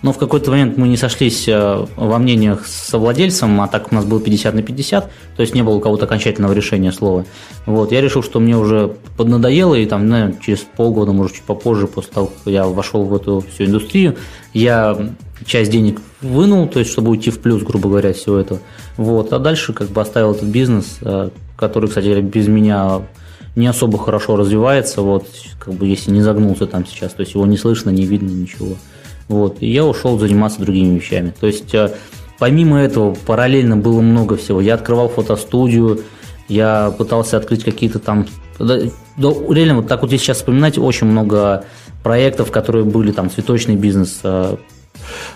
Speaker 4: Но в какой-то момент мы не сошлись э, во мнениях с владельцем, а так у нас было 50 на 50, то есть не было у кого-то окончательного решения слова. Вот, я решил, что мне уже поднадоело, и там, наверное, через полгода, может, чуть попозже, после того, как я вошел в эту всю индустрию, я часть денег вынул, то есть, чтобы уйти в плюс, грубо говоря, всего этого. Вот, а дальше как бы оставил этот бизнес, э, который, кстати, без меня не особо хорошо развивается, вот, как бы, если не загнулся там сейчас, то есть его не слышно, не видно, ничего. Вот, и я ушел заниматься другими вещами. То есть, э, помимо этого, параллельно было много всего. Я открывал фотостудию, я пытался открыть какие-то там... Реально, вот так вот если сейчас вспоминать, очень много проектов, которые были там цветочный бизнес,
Speaker 3: Э,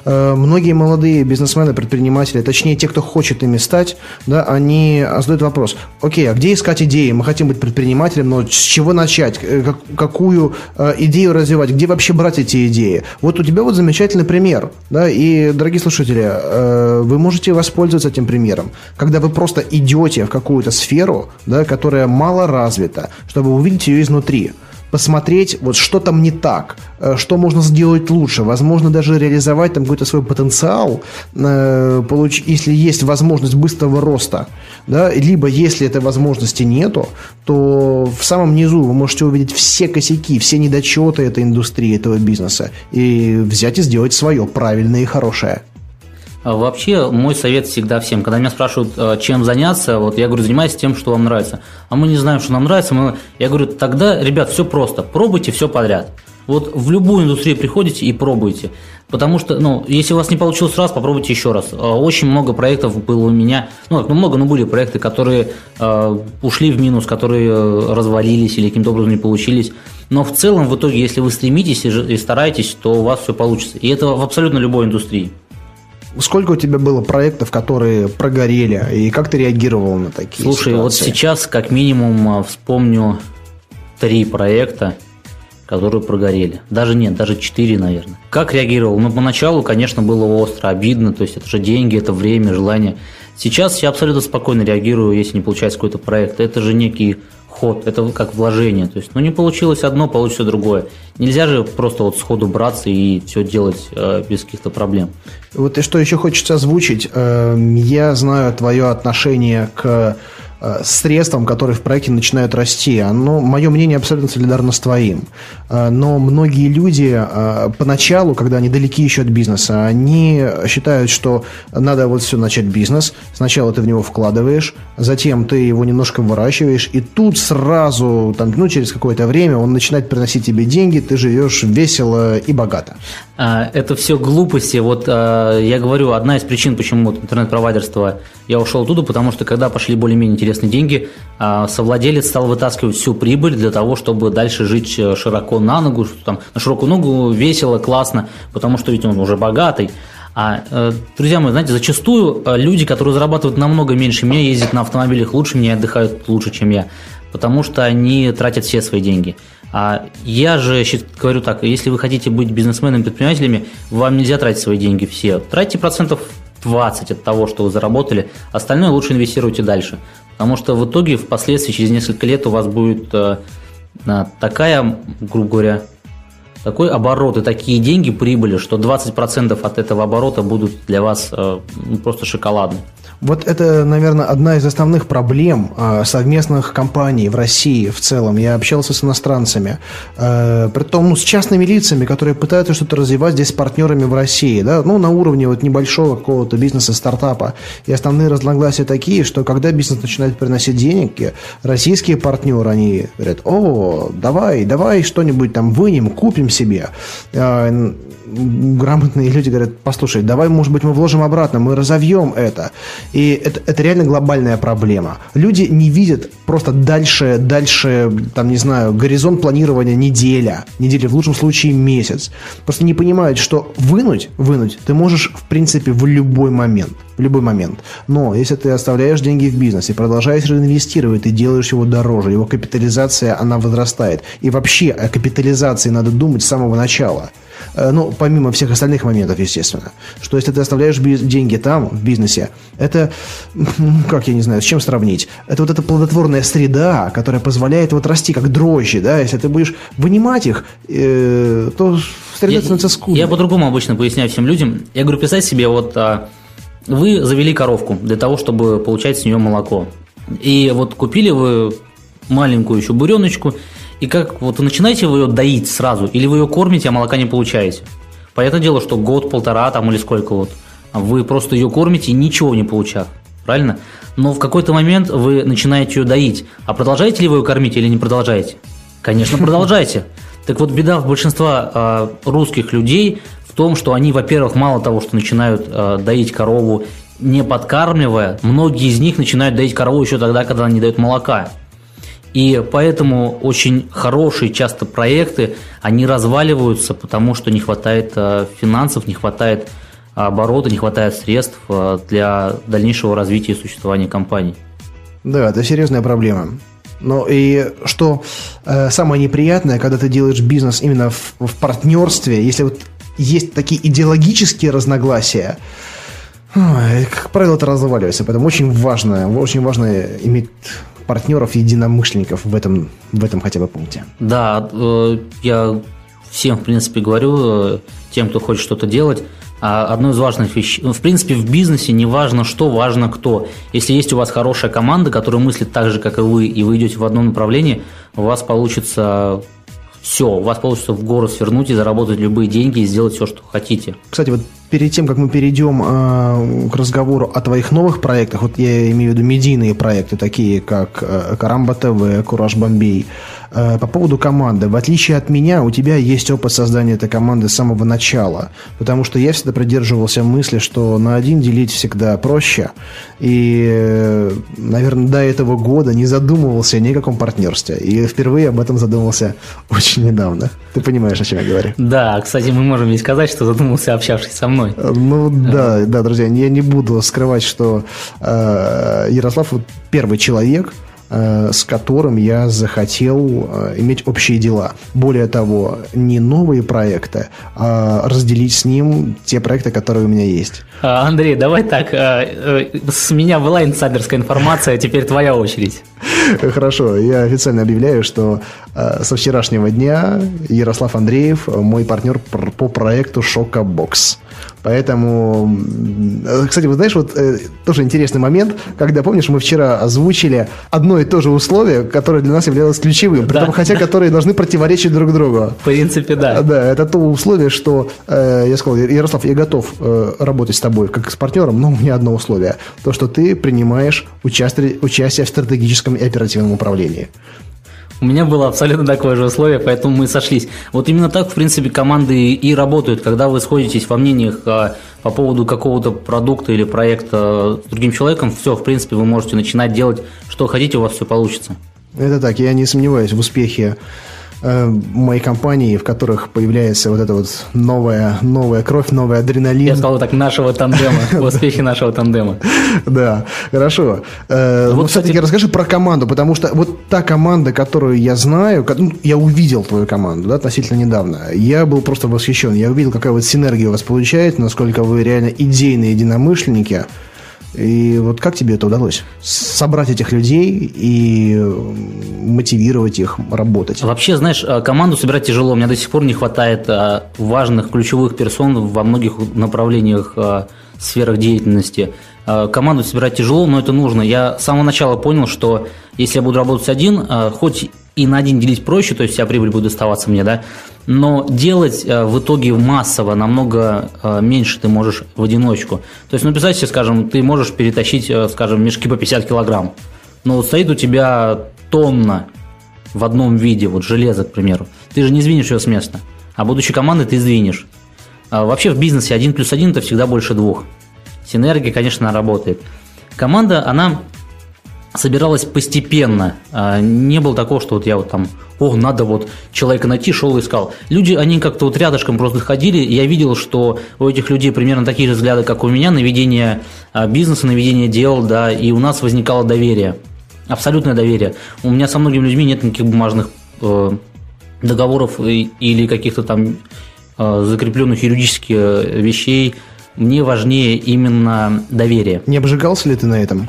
Speaker 3: многие молодые бизнесмены, предприниматели, точнее те, кто хочет ими стать, да, они задают вопрос, окей, а где искать идеи? Мы хотим быть предпринимателем, но с чего начать? Э, как, какую э, идею развивать? Где вообще брать эти идеи? Вот у тебя вот замечательный пример, да, и, дорогие слушатели, вы можете воспользоваться этим примером, когда вы просто идете в какую-то сферу, да, которая мало развита, чтобы увидеть ее изнутри посмотреть, вот что там не так, э, что можно сделать лучше, возможно, даже реализовать там какой-то свой потенциал, э, получ... если есть возможность быстрого роста, да, либо если этой возможности нету, то в самом низу вы можете увидеть все косяки, все недочеты этой индустрии, этого бизнеса, и взять и сделать свое правильное и хорошее.
Speaker 4: А вообще, мой совет всегда всем, когда меня спрашивают, э, чем заняться, вот я говорю, занимайтесь тем, что вам нравится. А мы не знаем, что нам нравится. Мы... Я говорю, тогда, ребят, все просто, пробуйте все подряд. Вот в любую индустрию приходите и пробуйте. Потому что, ну, если у вас не получилось раз, попробуйте еще раз. Э, очень много проектов было у меня, ну, ну много, но были проекты, которые э, ушли в минус, которые э, развалились или каким-то образом не получились. Но в целом, в итоге, если вы стремитесь и, и стараетесь, то у вас все получится. И это в абсолютно любой индустрии.
Speaker 3: Сколько у тебя было проектов, которые прогорели, и как ты реагировал на такие
Speaker 4: Слушай,
Speaker 3: ситуации?
Speaker 4: вот сейчас как минимум а, вспомню три проекта, которые прогорели. Даже нет, даже четыре, наверное. Как реагировал? Ну, поначалу, конечно, было остро, обидно, то есть это же деньги, это время, желание. Сейчас я абсолютно спокойно реагирую, если не получается какой-то проект. Это же некий ход, это как вложение. То есть, ну не получилось одно, получится другое. Нельзя же просто вот сходу браться и все делать э, без каких-то проблем.
Speaker 3: Вот и что еще хочется озвучить. Э, я знаю твое отношение к средствам, которые в проекте начинают расти. Оно, мое мнение, абсолютно солидарно с твоим. Э, но многие люди э, поначалу, когда они далеки еще от бизнеса, они считают, что надо вот все начать бизнес. Сначала ты в него вкладываешь, затем ты его немножко выращиваешь, и тут сразу, там, ну, через какое-то время он начинает приносить тебе деньги, ты живешь весело и богато.
Speaker 4: А, это все глупости. Вот я говорю, одна из причин, почему интернет-провайдерство я ушел оттуда, потому что когда пошли более-менее интересные интересные деньги, а, совладелец стал вытаскивать всю прибыль для того, чтобы дальше жить э, широко на ногу, там, на широкую ногу весело, классно, потому что ведь он уже богатый. А, э, друзья мои, знаете, зачастую э, люди, которые зарабатывают намного меньше меня, ездят на автомобилях лучше меня, отдыхают лучше, чем я, потому что они тратят все свои деньги. А я же говорю так, если вы хотите быть бизнесменами, предпринимателями, вам нельзя тратить свои деньги все. Тратьте процентов 20 от того, что вы заработали, остальное лучше инвестируйте дальше. Потому что в итоге, впоследствии, через несколько лет у вас будет э, такая, грубо говоря, такой оборот и такие деньги прибыли, что 20% от этого оборота будут для вас э, просто шоколадны.
Speaker 3: Вот это, наверное, одна из основных проблем э, совместных компаний в России в целом. Я общался с иностранцами, э, ну, с частными лицами, которые пытаются что-то развивать здесь с партнерами в России, да, ну, на уровне вот небольшого какого-то бизнеса, стартапа. И основные разногласия такие, что когда бизнес начинает приносить денег, российские партнеры, они говорят, о, давай, давай что-нибудь там вынем, купим себе. Грамотные люди говорят, послушай, давай, может быть, мы вложим обратно, мы разовьем это. И это, это реально глобальная проблема. Люди не видят просто дальше, дальше, там, не знаю, горизонт планирования неделя, неделя, в лучшем случае месяц. Просто не понимают, что вынуть, вынуть ты можешь, в принципе, в любой момент. В любой момент. Но если ты оставляешь деньги в бизнесе, продолжаешь реинвестировать, ты делаешь его дороже, его капитализация, она возрастает. И вообще о капитализации надо думать с самого начала – ну, помимо всех остальных моментов, естественно, что если ты оставляешь деньги там, в бизнесе, это, как я не знаю, с чем сравнить? Это вот эта плодотворная среда, которая позволяет вот расти как дрожжи, да, если ты будешь вынимать их, э, то среда я, становится скудной.
Speaker 4: Я по-другому обычно поясняю всем людям. Я говорю, представь себе, вот а, вы завели коровку для того, чтобы получать с нее молоко. И вот купили вы маленькую еще буреночку, и как вот начинаете вы ее доить сразу, или вы ее кормите, а молока не получаете. Понятное дело, что год-полтора там или сколько вот, вы просто ее кормите и ничего не получав. Правильно? Но в какой-то момент вы начинаете ее доить. А продолжаете ли вы ее кормить или не продолжаете? Конечно, продолжайте. Так вот, беда в большинства э, русских людей в том, что они, во-первых, мало того, что начинают э, доить корову, не подкармливая, многие из них начинают доить корову еще тогда, когда она не дает молока. И поэтому очень хорошие часто проекты, они разваливаются, потому что не хватает э, финансов, не хватает оборота, не хватает средств э, для дальнейшего развития и существования компаний.
Speaker 3: Да, это серьезная проблема. Ну и что э, самое неприятное, когда ты делаешь бизнес именно в, в партнерстве, если вот есть такие идеологические разногласия, как правило, это разваливается. Поэтому очень важно, очень важно иметь партнеров, единомышленников в этом, в этом хотя бы пункте.
Speaker 4: Да, э, я всем, в принципе, говорю, э, тем, кто хочет что-то делать, а одно из важных вещей, в принципе, в бизнесе не важно что, важно кто. Если есть у вас хорошая команда, которая мыслит так же, как и вы, и вы идете в одном направлении, у вас получится все, у вас получится в гору свернуть и заработать любые деньги и сделать все, что хотите.
Speaker 3: Кстати, вот перед тем, как мы перейдем э, к разговору о твоих новых проектах, вот я имею в виду медийные проекты, такие как э, Карамба ТВ, Кураж Бомбей, Э, по поводу команды. В отличие от меня, у тебя есть опыт создания этой команды с самого начала. Потому что я всегда придерживался мысли, что на один делить всегда проще. И, э, наверное, до этого года не задумывался ни о каком партнерстве. И впервые об этом задумался очень недавно. Ты понимаешь, о чем я говорю?
Speaker 4: Да, кстати, мы можем ведь сказать, что задумался, общавшись со мной.
Speaker 3: Э, ну да, да, друзья, я не буду скрывать, что э, Ярослав первый человек, Э, с которым я захотел э, иметь общие дела. Более того, не новые проекты, а разделить с ним те проекты, которые у меня есть.
Speaker 4: А, Андрей, давай так. С меня была инсайдерская информация, теперь твоя очередь.
Speaker 3: Хорошо, я официально объявляю, что со вчерашнего дня Ярослав Андреев мой партнер по проекту Шока Бокс. Поэтому, кстати, вы знаешь, вот э, тоже интересный момент, когда, помнишь, мы вчера озвучили одно и то же условие, которое для нас являлось ключевым, при да, том, хотя да. которые должны противоречить друг другу.
Speaker 4: В принципе, да.
Speaker 3: Да, это то условие, что э, я сказал, Ярослав, я готов э, работать с тобой как с партнером, но у меня одно условие. То, что ты принимаешь участие, участие в стратегическом и оперативном управлении.
Speaker 4: У меня было абсолютно такое же условие, поэтому мы сошлись. Вот именно так, в принципе, команды и работают, когда вы сходитесь во мнениях а, по поводу какого-то продукта или проекта с другим человеком, все, в принципе, вы можете начинать делать, что хотите, у вас все получится.
Speaker 3: Это так, я не сомневаюсь в успехе э, моей компании, в которых появляется вот эта вот новая, новая кровь, новый адреналин.
Speaker 4: Я сказал так, нашего тандема, успехи нашего тандема.
Speaker 3: Да, хорошо. Э, вот, все-таки расскажи про команду, потому что вот та команда, которую я знаю, ну, я увидел твою команду, да, относительно недавно, я был просто восхищен. Я увидел, какая вот синергия у вас получается, насколько вы реально идейные единомышленники. И вот как тебе это удалось? Собрать этих людей и мотивировать их работать?
Speaker 4: Вообще, знаешь, э, команду собирать тяжело. У меня до сих пор не хватает э, важных ключевых персон во многих направлениях, э, сферах деятельности. Команду собирать тяжело, но это нужно. Я с самого начала понял, что если я буду работать один, хоть и на один делить проще, то есть вся прибыль будет доставаться мне, да, но делать э, в итоге массово намного э, меньше ты можешь в одиночку. То есть, ну, представьте себе, скажем, ты можешь перетащить, э, скажем, мешки по 50 килограмм, но вот стоит у тебя тонна в одном виде, вот железо, к примеру, ты же не сдвинешь ее с места, а будучи командой ты сдвинешь. А вообще в бизнесе один плюс один это всегда больше двух. Синергия, конечно, работает. Команда, она собиралась постепенно. А, не было такого, что вот я вот там, о, надо вот человека найти, шел и искал. Люди, они как-то вот рядышком просто ходили, я видел, что у этих людей примерно такие же взгляды, как у меня, на ведение а, бизнеса, на ведение дел, да, и у нас возникало доверие, абсолютное доверие. У меня со многими людьми нет никаких бумажных э, договоров или каких-то там э, закрепленных юридических э, вещей. Мне важнее именно доверие.
Speaker 3: Не обжигался ли ты на этом?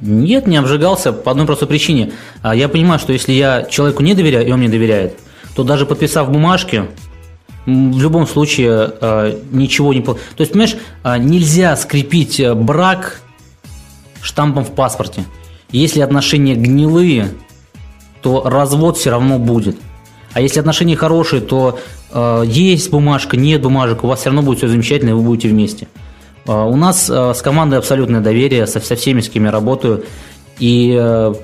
Speaker 4: Нет, не обжигался по одной простой причине. А я понимаю, что если я человеку не доверяю, и он мне доверяет, то даже подписав бумажки, в любом случае а, ничего не... То есть, понимаешь, а, нельзя скрепить э, брак штампом в паспорте. Если отношения гнилые, то развод все равно будет. А если отношения хорошие, то э, есть бумажка, нет бумажек, у вас все равно будет все замечательно, и вы будете вместе. А, у нас а, с командой абсолютное доверие, со, со всеми, с кем я работаю. И э,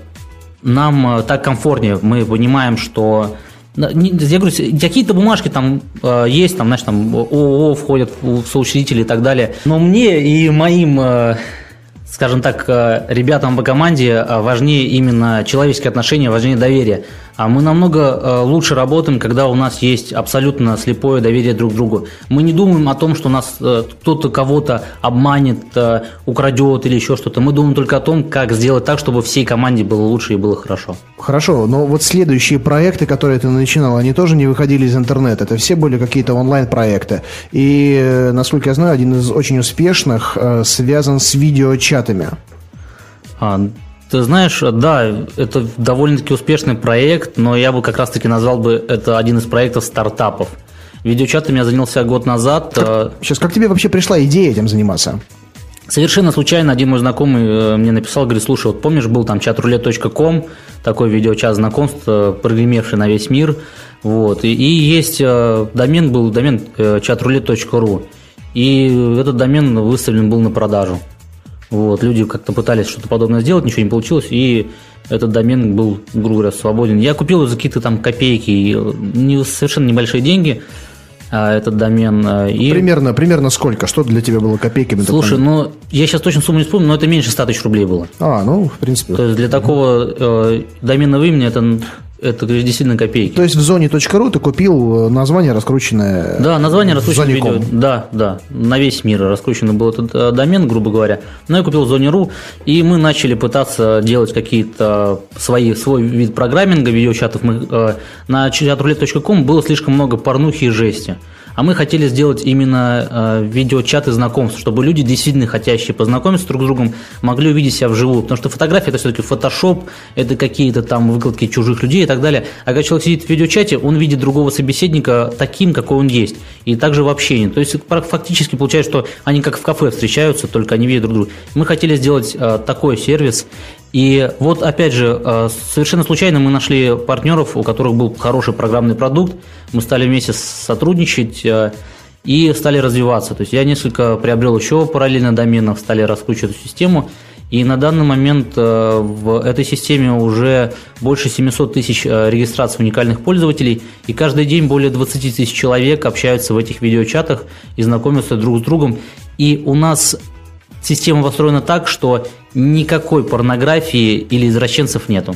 Speaker 4: нам так комфортнее. Мы понимаем, что я говорю, какие-то бумажки там э, есть, там, знаешь, там ООО входят в соучредители и так далее. Но мне и моим э, скажем так, э, ребятам по команде э, важнее именно человеческие отношения, важнее доверие. А мы намного э, лучше работаем, когда у нас есть абсолютно слепое доверие друг к другу. Мы не думаем о том, что нас кто-то кого-то обманет, украдет или еще что-то. Мы думаем только о том, как сделать так, чтобы всей команде было лучше и было хорошо.
Speaker 3: Хорошо, но вот следующие проекты, которые ты начинал, они тоже не выходили из интернета. Это все были какие-то онлайн-проекты. И, насколько я знаю, один из очень успешных связан с видеочатом ребятами?
Speaker 4: А, ты знаешь, да, это довольно-таки успешный проект, но я бы как раз-таки назвал бы это один из проектов стартапов. Видеочатами я занялся год назад.
Speaker 3: Как, э, сейчас, как тебе вообще пришла идея этим заниматься?
Speaker 4: Совершенно случайно один мой знакомый э, мне написал, говорит, слушай, вот помнишь, был там chatroulette.com, такой видеочат знакомств, э, прогремевший на весь мир, вот, и, и есть домен, был домен chatroulette.ru, и этот домен выставлен был на продажу. Вот, люди как-то пытались что-то подобное сделать, ничего не получилось, и этот домен был, грубо говоря, свободен. Я купил за какие-то там копейки, не, совершенно небольшие деньги, а, этот домен. А,
Speaker 3: и... Примерно, примерно сколько? Что для тебя было копейками?
Speaker 4: Слушай, ну, я сейчас точно сумму не вспомню, но это меньше 100 тысяч рублей было.
Speaker 3: А, ну, в принципе.
Speaker 4: То есть для такого э, доменного имени это это действительно копейки.
Speaker 3: То есть в зоне .ру ты купил э, название раскрученное
Speaker 4: Да, название раскрученное видео. Да, да. На весь мир раскрученный был этот э, домен, грубо говоря. Но я купил в зоне .ру, и мы начали пытаться делать какие-то свои, свой вид программинга, видеочатов. Мы, э, на chatroulette.com было слишком много порнухи и жести. А мы хотели сделать именно э, видеочаты знакомств, чтобы люди, действительно хотящие познакомиться друг с другом, могли увидеть себя вживую. Потому что фотография это все-таки фотошоп, это какие-то там выкладки чужих людей и так далее. А когда человек сидит в видеочате, он видит другого собеседника таким, какой он есть. И также в общении. То есть фактически получается, что они как в кафе встречаются, только они видят друг друга. Мы хотели сделать э, такой сервис. И вот, опять же, э, совершенно случайно мы нашли партнеров, у которых был хороший программный продукт. Мы стали вместе сотрудничать э, и стали развиваться. То есть я несколько приобрел еще параллельно доменов, стали раскручивать эту систему. И на данный момент э, в этой системе уже больше 700 тысяч регистраций уникальных пользователей, и каждый день более 20 тысяч человек общаются в этих видеочатах и знакомятся друг с другом. И у нас система построена так, что никакой порнографии или извращенцев нету.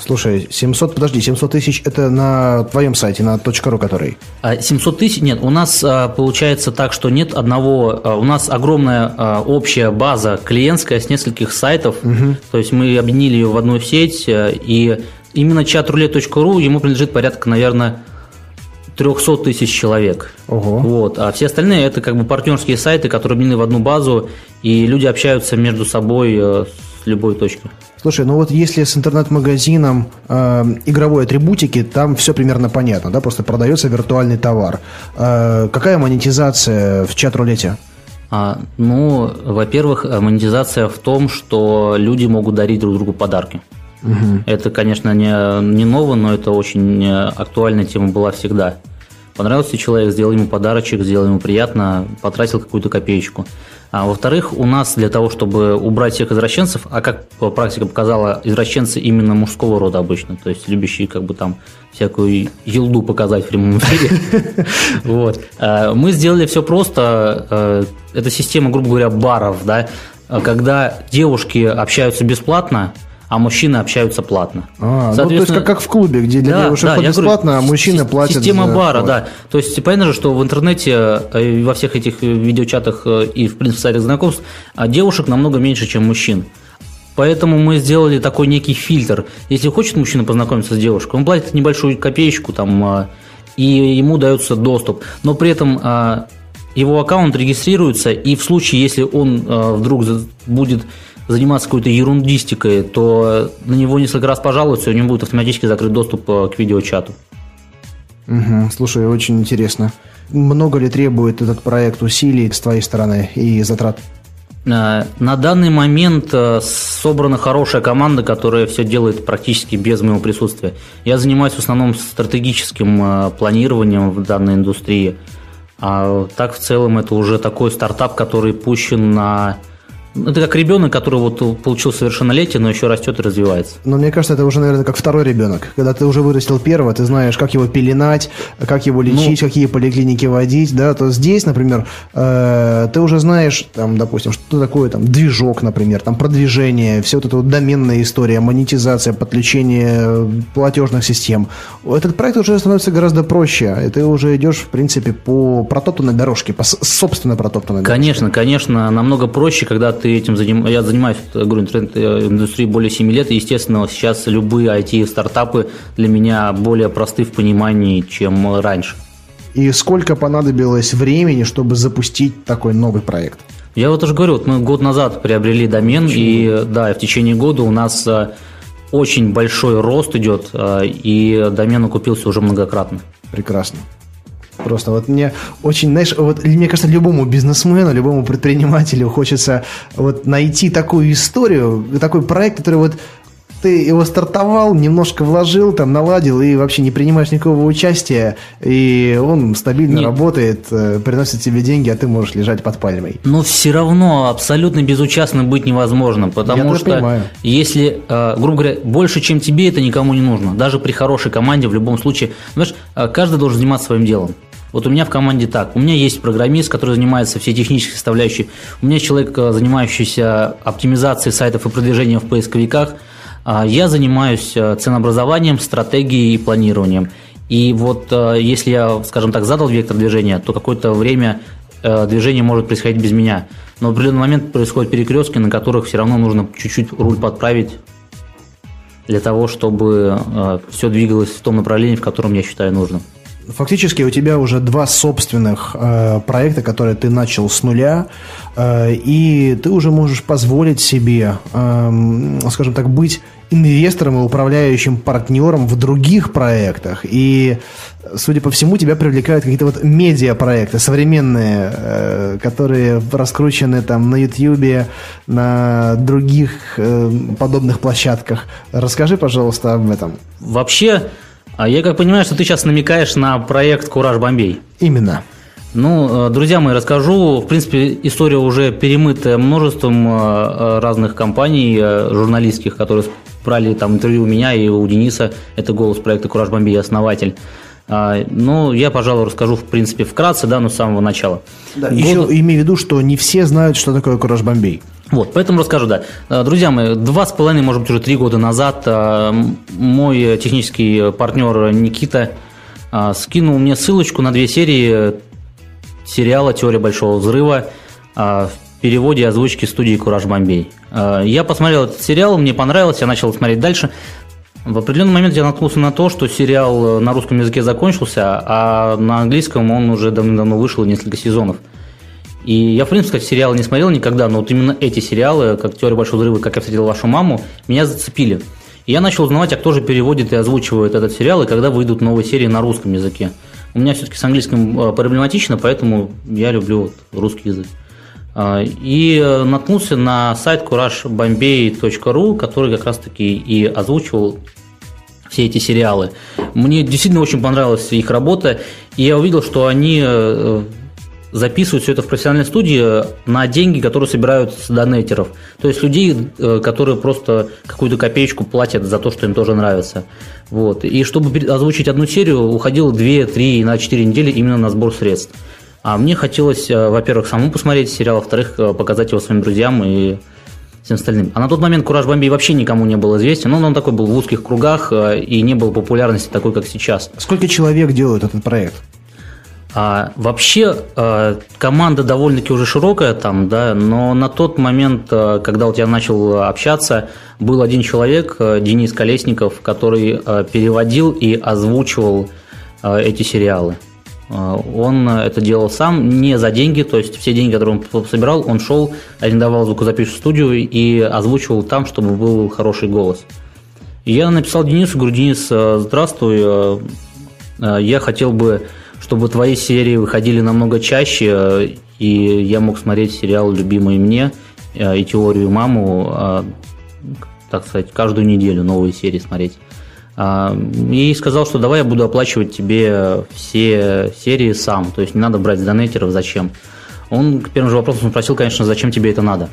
Speaker 3: Слушай, 700, подожди, 700 тысяч это на твоем сайте, на .ru который?
Speaker 4: 700 а, тысяч, нет, у нас а, получается так, что нет одного, а, у нас огромная общая база клиентская с нескольких сайтов, угу. то есть мы объединили ее в одну сеть, и именно chatroulette.ru ему принадлежит порядка, наверное, 300 тысяч человек.
Speaker 3: Ого.
Speaker 4: Вот. А все остальные это как бы партнерские сайты, которые объединены в одну базу, и люди общаются между собой с любой точки.
Speaker 3: Слушай, ну вот если с интернет-магазином э, игровой атрибутики, там все примерно понятно, да, просто продается виртуальный товар. Э, какая монетизация в чат-рулете?
Speaker 4: А, ну, во-первых, монетизация в том, что люди могут дарить друг другу подарки. Угу. Это, конечно, не, не ново, но это очень актуальная тема была всегда. Понравился человек, сделал ему подарочек, сделал ему приятно, потратил какую-то копеечку. А во-вторых, у нас для того, чтобы убрать всех извращенцев, а как практика показала, извращенцы именно мужского рода обычно, то есть любящие как бы там всякую елду показать в прямом эфире. Вот. А, мы сделали все просто. А, это система, грубо говоря, баров, да, когда девушки общаются бесплатно, а мужчины общаются платно.
Speaker 3: А, ну, то есть как, как в клубе, где для да, девушек да, бесплатно, говорю, а мужчины платят
Speaker 4: Система за бара, да. То есть понятно же, что в интернете, э, во всех этих видеочатах э, и, в принципе, в сайтах знакомств а девушек намного меньше, чем мужчин. Поэтому мы сделали такой некий фильтр. Если хочет мужчина познакомиться с девушкой, он платит небольшую копеечку, там, а, и ему дается доступ. Но при этом а, его аккаунт регистрируется, и в случае, если он вдруг будет заниматься какой-то ерундистикой, то на него несколько раз пожалуются, и у него будет автоматически закрыт доступ э, к видеочату.
Speaker 3: Угу, слушай, очень интересно. Много ли требует этот проект усилий с твоей стороны и затрат?
Speaker 4: Э, на данный момент э, собрана хорошая команда, которая все делает практически без моего присутствия. Я занимаюсь в основном стратегическим планированием в данной индустрии. А так в целом это уже такой стартап, который пущен на это как ребенок, который вот получил совершеннолетие, но еще растет и развивается.
Speaker 3: Но мне кажется, это уже, наверное, как второй ребенок. Когда ты уже вырастил первого, ты знаешь, как его пеленать, как его лечить, ну, какие поликлиники водить, да, то здесь, например, э, ты уже знаешь, там, допустим, что такое там движок, например, там продвижение, все вот это вот доменная история, монетизация, подключение платежных систем. Этот проект уже становится гораздо проще, и ты уже идешь, в принципе, по протоптанной дорожке, по собственно протоптанной
Speaker 4: дорожке. Конечно, конечно, намного проще, когда ты этим заним... я занимаюсь, говорю, интернет-индустрией более 7 лет, и, естественно, сейчас любые IT-стартапы для меня более просты в понимании, чем раньше.
Speaker 3: И сколько понадобилось времени, чтобы запустить такой новый проект?
Speaker 4: Я вот уже говорю, вот мы год назад приобрели домен, и да, в течение года у нас э, очень большой рост идет, э, и домен окупился уже многократно.
Speaker 3: Прекрасно. Просто вот мне очень, знаешь, вот мне кажется, любому бизнесмену, любому предпринимателю хочется вот найти такую историю, такой проект, который вот ты его стартовал, немножко вложил, там наладил и вообще не принимаешь никакого участия, и он стабильно Нет. работает, э, приносит тебе деньги, а ты можешь лежать под пальмой.
Speaker 4: Но все равно абсолютно безучастным быть невозможно, потому Я что понимаю. если, э, грубо говоря, больше, чем тебе, это никому не нужно. Даже при хорошей команде в любом случае, знаешь, э, каждый должен заниматься своим делом. Вот у меня в команде так. У меня есть программист, который занимается всей технической составляющей. У меня человек, э, занимающийся оптимизацией сайтов и продвижением в поисковиках. А я занимаюсь э, ценообразованием, стратегией и планированием. И вот э, если я, скажем так, задал вектор движения, то какое-то время движение может происходить без меня. Но в определенный момент происходят перекрестки, на которых все равно нужно чуть-чуть руль подправить для того, чтобы все двигалось в том направлении, в котором я считаю нужным
Speaker 3: фактически у тебя уже два собственных э, проекта, которые ты начал с нуля, э, и ты уже можешь позволить себе, э, скажем так, быть инвестором и управляющим партнером в других проектах. И, судя по всему, тебя привлекают какие-то вот медиапроекты современные, э, которые раскручены там на YouTube, на других э, подобных площадках. Расскажи, пожалуйста, об этом.
Speaker 4: Вообще, а я как понимаю, что ты сейчас намекаешь на проект «Кураж Бомбей».
Speaker 3: Именно.
Speaker 4: Ну, друзья мои, расскажу. В принципе, история уже перемытая множеством разных компаний журналистских, которые брали там интервью у меня и у Дениса. Это голос проекта «Кураж Бомби» основатель. А, ну, я, пожалуй, расскажу, в принципе, вкратце, да, но с самого начала.
Speaker 3: Да, Год... Еще имею в виду, что не все знают, что такое Кураж Бомбей.
Speaker 4: Вот, поэтому расскажу, да. А, друзья мои, два с половиной, может быть, уже три года назад а, мой технический партнер Никита скинул мне ссылочку на две серии сериала «Теория большого взрыва» в переводе и озвучки студии «Кураж Бомбей». Я посмотрел этот сериал, мне понравилось, я начал смотреть дальше. В определенный момент я наткнулся на то, что сериал на русском языке закончился, а на английском он уже давно вышел несколько сезонов. И я, в принципе, кстати, сериалы не смотрел никогда, но вот именно эти сериалы, как «Теория большого взрыва», «Как я встретил вашу маму», меня зацепили. И я начал узнавать, а кто же переводит и озвучивает этот сериал, и когда выйдут новые серии на русском языке. У меня все-таки с английским э, проблематично, поэтому я люблю русский язык. А, и э, наткнулся на сайт couragebombay.ru, который как раз-таки и озвучивал все эти сериалы. Мне действительно очень понравилась их работа, и я увидел, что они э, записывают все это в профессиональной студии на деньги, которые собирают с донейтеров. То есть людей, э, которые просто какую-то копеечку платят за то, что им тоже нравится. Вот. И чтобы озвучить одну серию, уходило 2, 3, на 4 недели именно на сбор средств. А мне хотелось, э, во-первых, самому посмотреть сериал, во-вторых, показать его своим друзьям и всем остальным. А на тот момент Кураж Бомбей вообще никому не был известен, но он такой был в узких кругах э, и не был популярности такой, как сейчас.
Speaker 3: Сколько человек делают этот проект?
Speaker 4: А, вообще а, команда довольно-таки уже широкая там, да, но на тот момент, а, когда вот я начал общаться, был один человек, Денис Колесников, который а, переводил и озвучивал а, эти сериалы. А, он это делал сам, не за деньги, то есть все деньги, которые он собирал, он шел, арендовал звукозаписывающую студию и озвучивал там, чтобы был хороший голос. И я написал Денису, говорю, Денис, э, здравствуй, я хотел бы, чтобы твои серии выходили намного чаще, и я мог смотреть сериал «Любимый мне» и «Теорию маму», так сказать, каждую неделю новые серии смотреть. А, и сказал, что давай я буду оплачивать тебе все серии сам, то есть не надо брать с донейтеров, зачем. Он к первому же вопросу спросил, конечно, зачем тебе это надо.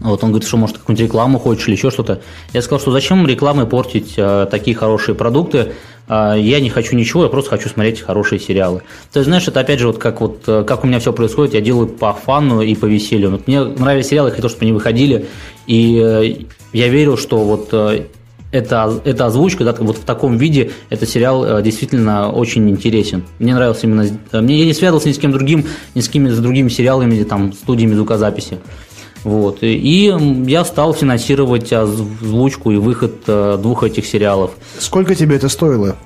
Speaker 4: Вот он говорит, что может какую-нибудь рекламу хочешь или еще что-то. Я сказал, что зачем рекламой портить э, такие хорошие продукты. Э, я не хочу ничего, я просто хочу смотреть хорошие сериалы. То есть, знаешь, это опять же вот как вот э, как у меня все происходит, я делаю по фану и по веселью. Вот мне нравились сериалы, я хотел, чтобы они выходили, и э, я верил, что вот э, эта, эта озвучка, да, вот в таком виде этот сериал э, действительно очень интересен. Мне нравился именно... Э, мне, я не связывался ни с кем другим, ни с какими с другими сериалами, там, студиями звукозаписи. Вот. И я стал финансировать озвучку и выход э, двух этих сериалов.
Speaker 3: Сколько тебе это стоило?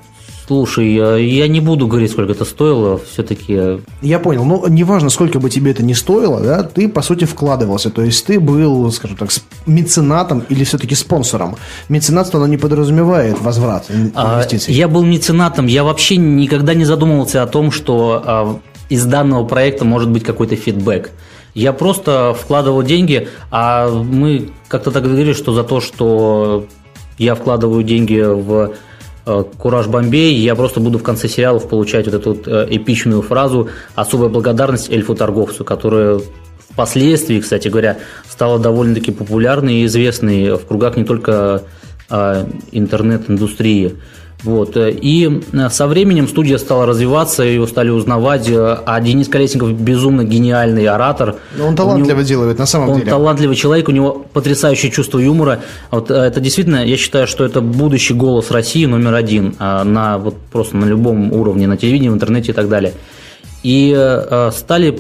Speaker 4: Слушай, я не буду говорить, сколько это стоило, все-таки...
Speaker 3: Я понял, но ну, неважно, сколько бы тебе это не стоило, да, ты, по сути, вкладывался, то есть ты был, скажем так, меценатом или все-таки спонсором. Меценатство, оно не подразумевает возврат
Speaker 4: а, инвестиций. Я был меценатом, я вообще никогда не задумывался о том, что а, из данного проекта может быть какой-то фидбэк. Я просто вкладывал деньги, а мы как-то так говорили, что за то, что я вкладываю деньги в Э, Кураж Бомбей, я просто буду в конце сериалов получать вот эту вот э, эпичную фразу «Особая благодарность эльфу-торговцу», которая впоследствии, кстати говоря, стала довольно-таки популярной и известной в кругах не только а, интернет-индустрии. Вот. И э, со временем студия стала развиваться, его стали узнавать, э, а Денис Колесников безумно гениальный оратор.
Speaker 3: Но он талантливо него, делает, на самом
Speaker 4: он
Speaker 3: деле.
Speaker 4: Он талантливый человек, у него потрясающее чувство юмора. Вот э, это действительно, я считаю, что это будущий голос России номер один на вот просто на любом уровне, на телевидении, в интернете и так далее. И стали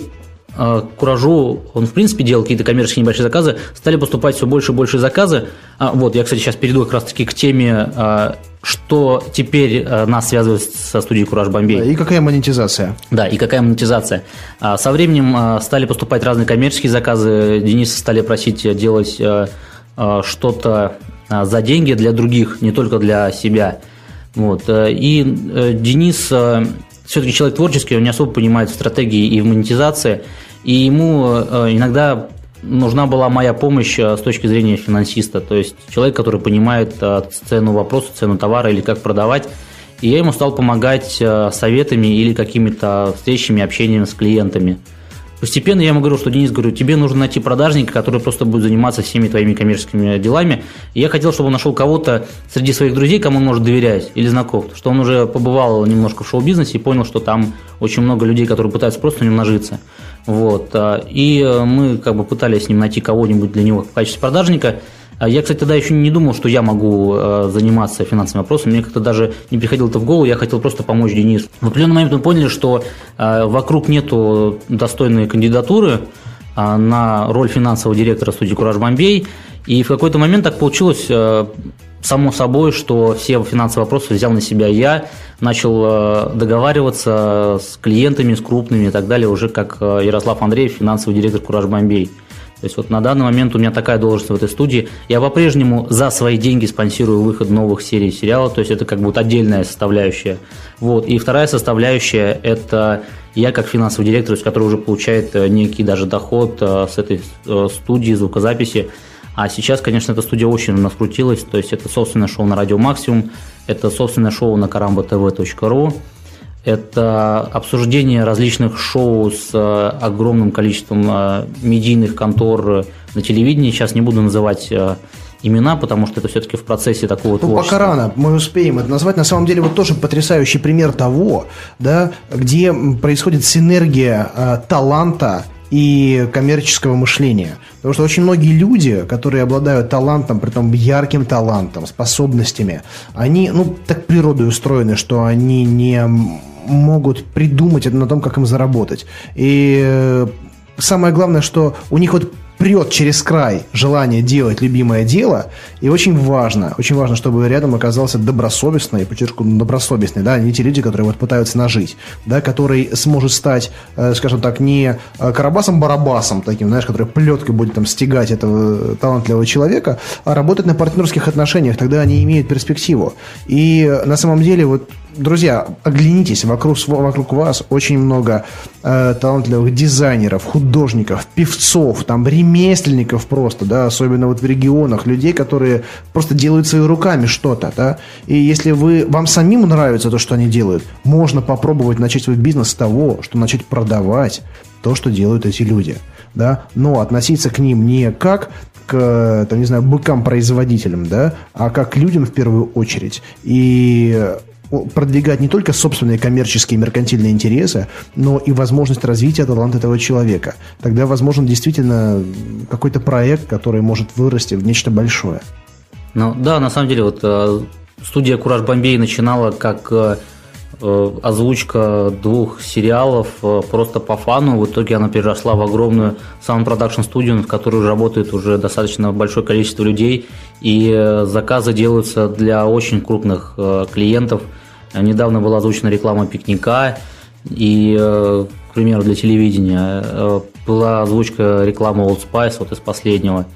Speaker 4: Куражу, он в принципе делал какие-то коммерческие небольшие заказы, стали поступать все больше и больше заказы. А, вот, я, кстати, сейчас перейду как раз-таки к теме что теперь э, нас связывает со студией Кураж Бомбей.
Speaker 3: И какая монетизация?
Speaker 4: Да, и какая монетизация. А, со временем э, стали поступать разные коммерческие заказы. Дениса стали просить делать э, что-то за деньги для других, не только для себя. Вот. И Денис все-таки человек творческий, он не особо понимает в стратегии и в монетизации, и ему иногда нужна была моя помощь э, с точки зрения финансиста, то есть человек, который понимает э, цену вопроса, цену товара или как продавать. и я ему стал помогать э, советами или какими-то встречами, общением с клиентами. Постепенно я ему говорю, что Денис, говорю, тебе нужно найти продажника, который просто будет заниматься всеми твоими коммерческими делами. И я хотел, чтобы он нашел кого-то среди своих друзей, кому он может доверять или знакомых, что он уже побывал немножко в шоу-бизнесе и понял, что там очень много людей, которые пытаются просто не нажиться. Вот. А, и мы как бы пытались с ним найти кого-нибудь для него в качестве продажника – а я, кстати, тогда еще не думал, что я могу э, заниматься финансовым вопросом. Мне как-то даже не приходило это в голову, я хотел просто помочь Денису. В определенный момент мы поняли, что э, вокруг нету достойной кандидатуры э, на роль финансового директора студии «Кураж Бомбей». И в какой-то момент так получилось, само собой, что все финансовые вопросы взял на себя я, начал договариваться с клиентами, с крупными и так далее, уже как Ярослав Андреев, финансовый директор «Кураж Бомбей». То есть вот на данный момент у меня такая должность в этой студии. Я по-прежнему за свои деньги спонсирую выход новых серий сериала, то есть это как бы вот отдельная составляющая. Вот. И вторая составляющая – это я как финансовый директор, который уже получает э, некий даже доход э, с этой э, студии звукозаписи. А сейчас, конечно, эта студия очень у нас крутилась, то есть это собственное шоу на Радио Максимум, это собственное шоу на karambo.tv.ru, это обсуждение различных шоу с э, огромным количеством э, медийных контор на телевидении. Сейчас не буду называть э, имена, потому что это все-таки в процессе такого ну,
Speaker 3: творчества. Пока рано, мы успеем это назвать. На самом деле, вот тоже потрясающий пример того, да, где происходит синергия э, таланта и коммерческого мышления. Потому что очень многие люди, которые обладают талантом, при том ярким талантом, способностями, они, ну, так природой устроены, что они не могут придумать на том, как им заработать. И э, самое главное, что у них вот прет через край желание делать любимое дело, и очень важно, очень важно, чтобы рядом оказался добросовестный, подчеркну, добросовестный, да, не те люди, которые вот пытаются нажить, да, который сможет стать, э, скажем так, не э, карабасом-барабасом таким, знаешь, который плеткой будет там стегать этого талантливого человека, а работать на партнерских отношениях, тогда они имеют перспективу. И на самом деле вот друзья, оглянитесь, вокруг, вокруг вас очень много э, талантливых дизайнеров, художников, певцов, там, ремесленников просто, да, особенно вот в регионах, людей, которые просто делают своими руками что-то, да, и если вы, вам самим нравится то, что они делают, можно попробовать начать свой бизнес с того, что начать продавать то, что делают эти люди, да, но относиться к ним не как к, там, не знаю, быкам-производителям, да, а как к людям в первую очередь. И продвигать не только собственные коммерческие меркантильные интересы, но и возможность развития таланта этого человека. Тогда возможен действительно какой-то проект, который может вырасти в нечто большое.
Speaker 4: Ну да, на самом деле, вот э, студия Кураж Бомбей начинала как э, э, озвучка двух сериалов просто по фану. В итоге она переросла в огромную sound production студию, в которой работает уже достаточно большое количество людей. И заказы делаются для очень крупных клиентов – Недавно была озвучена реклама пикника, и, э, к примеру, для телевидения э, была озвучка рекламы Old Spice вот из последнего.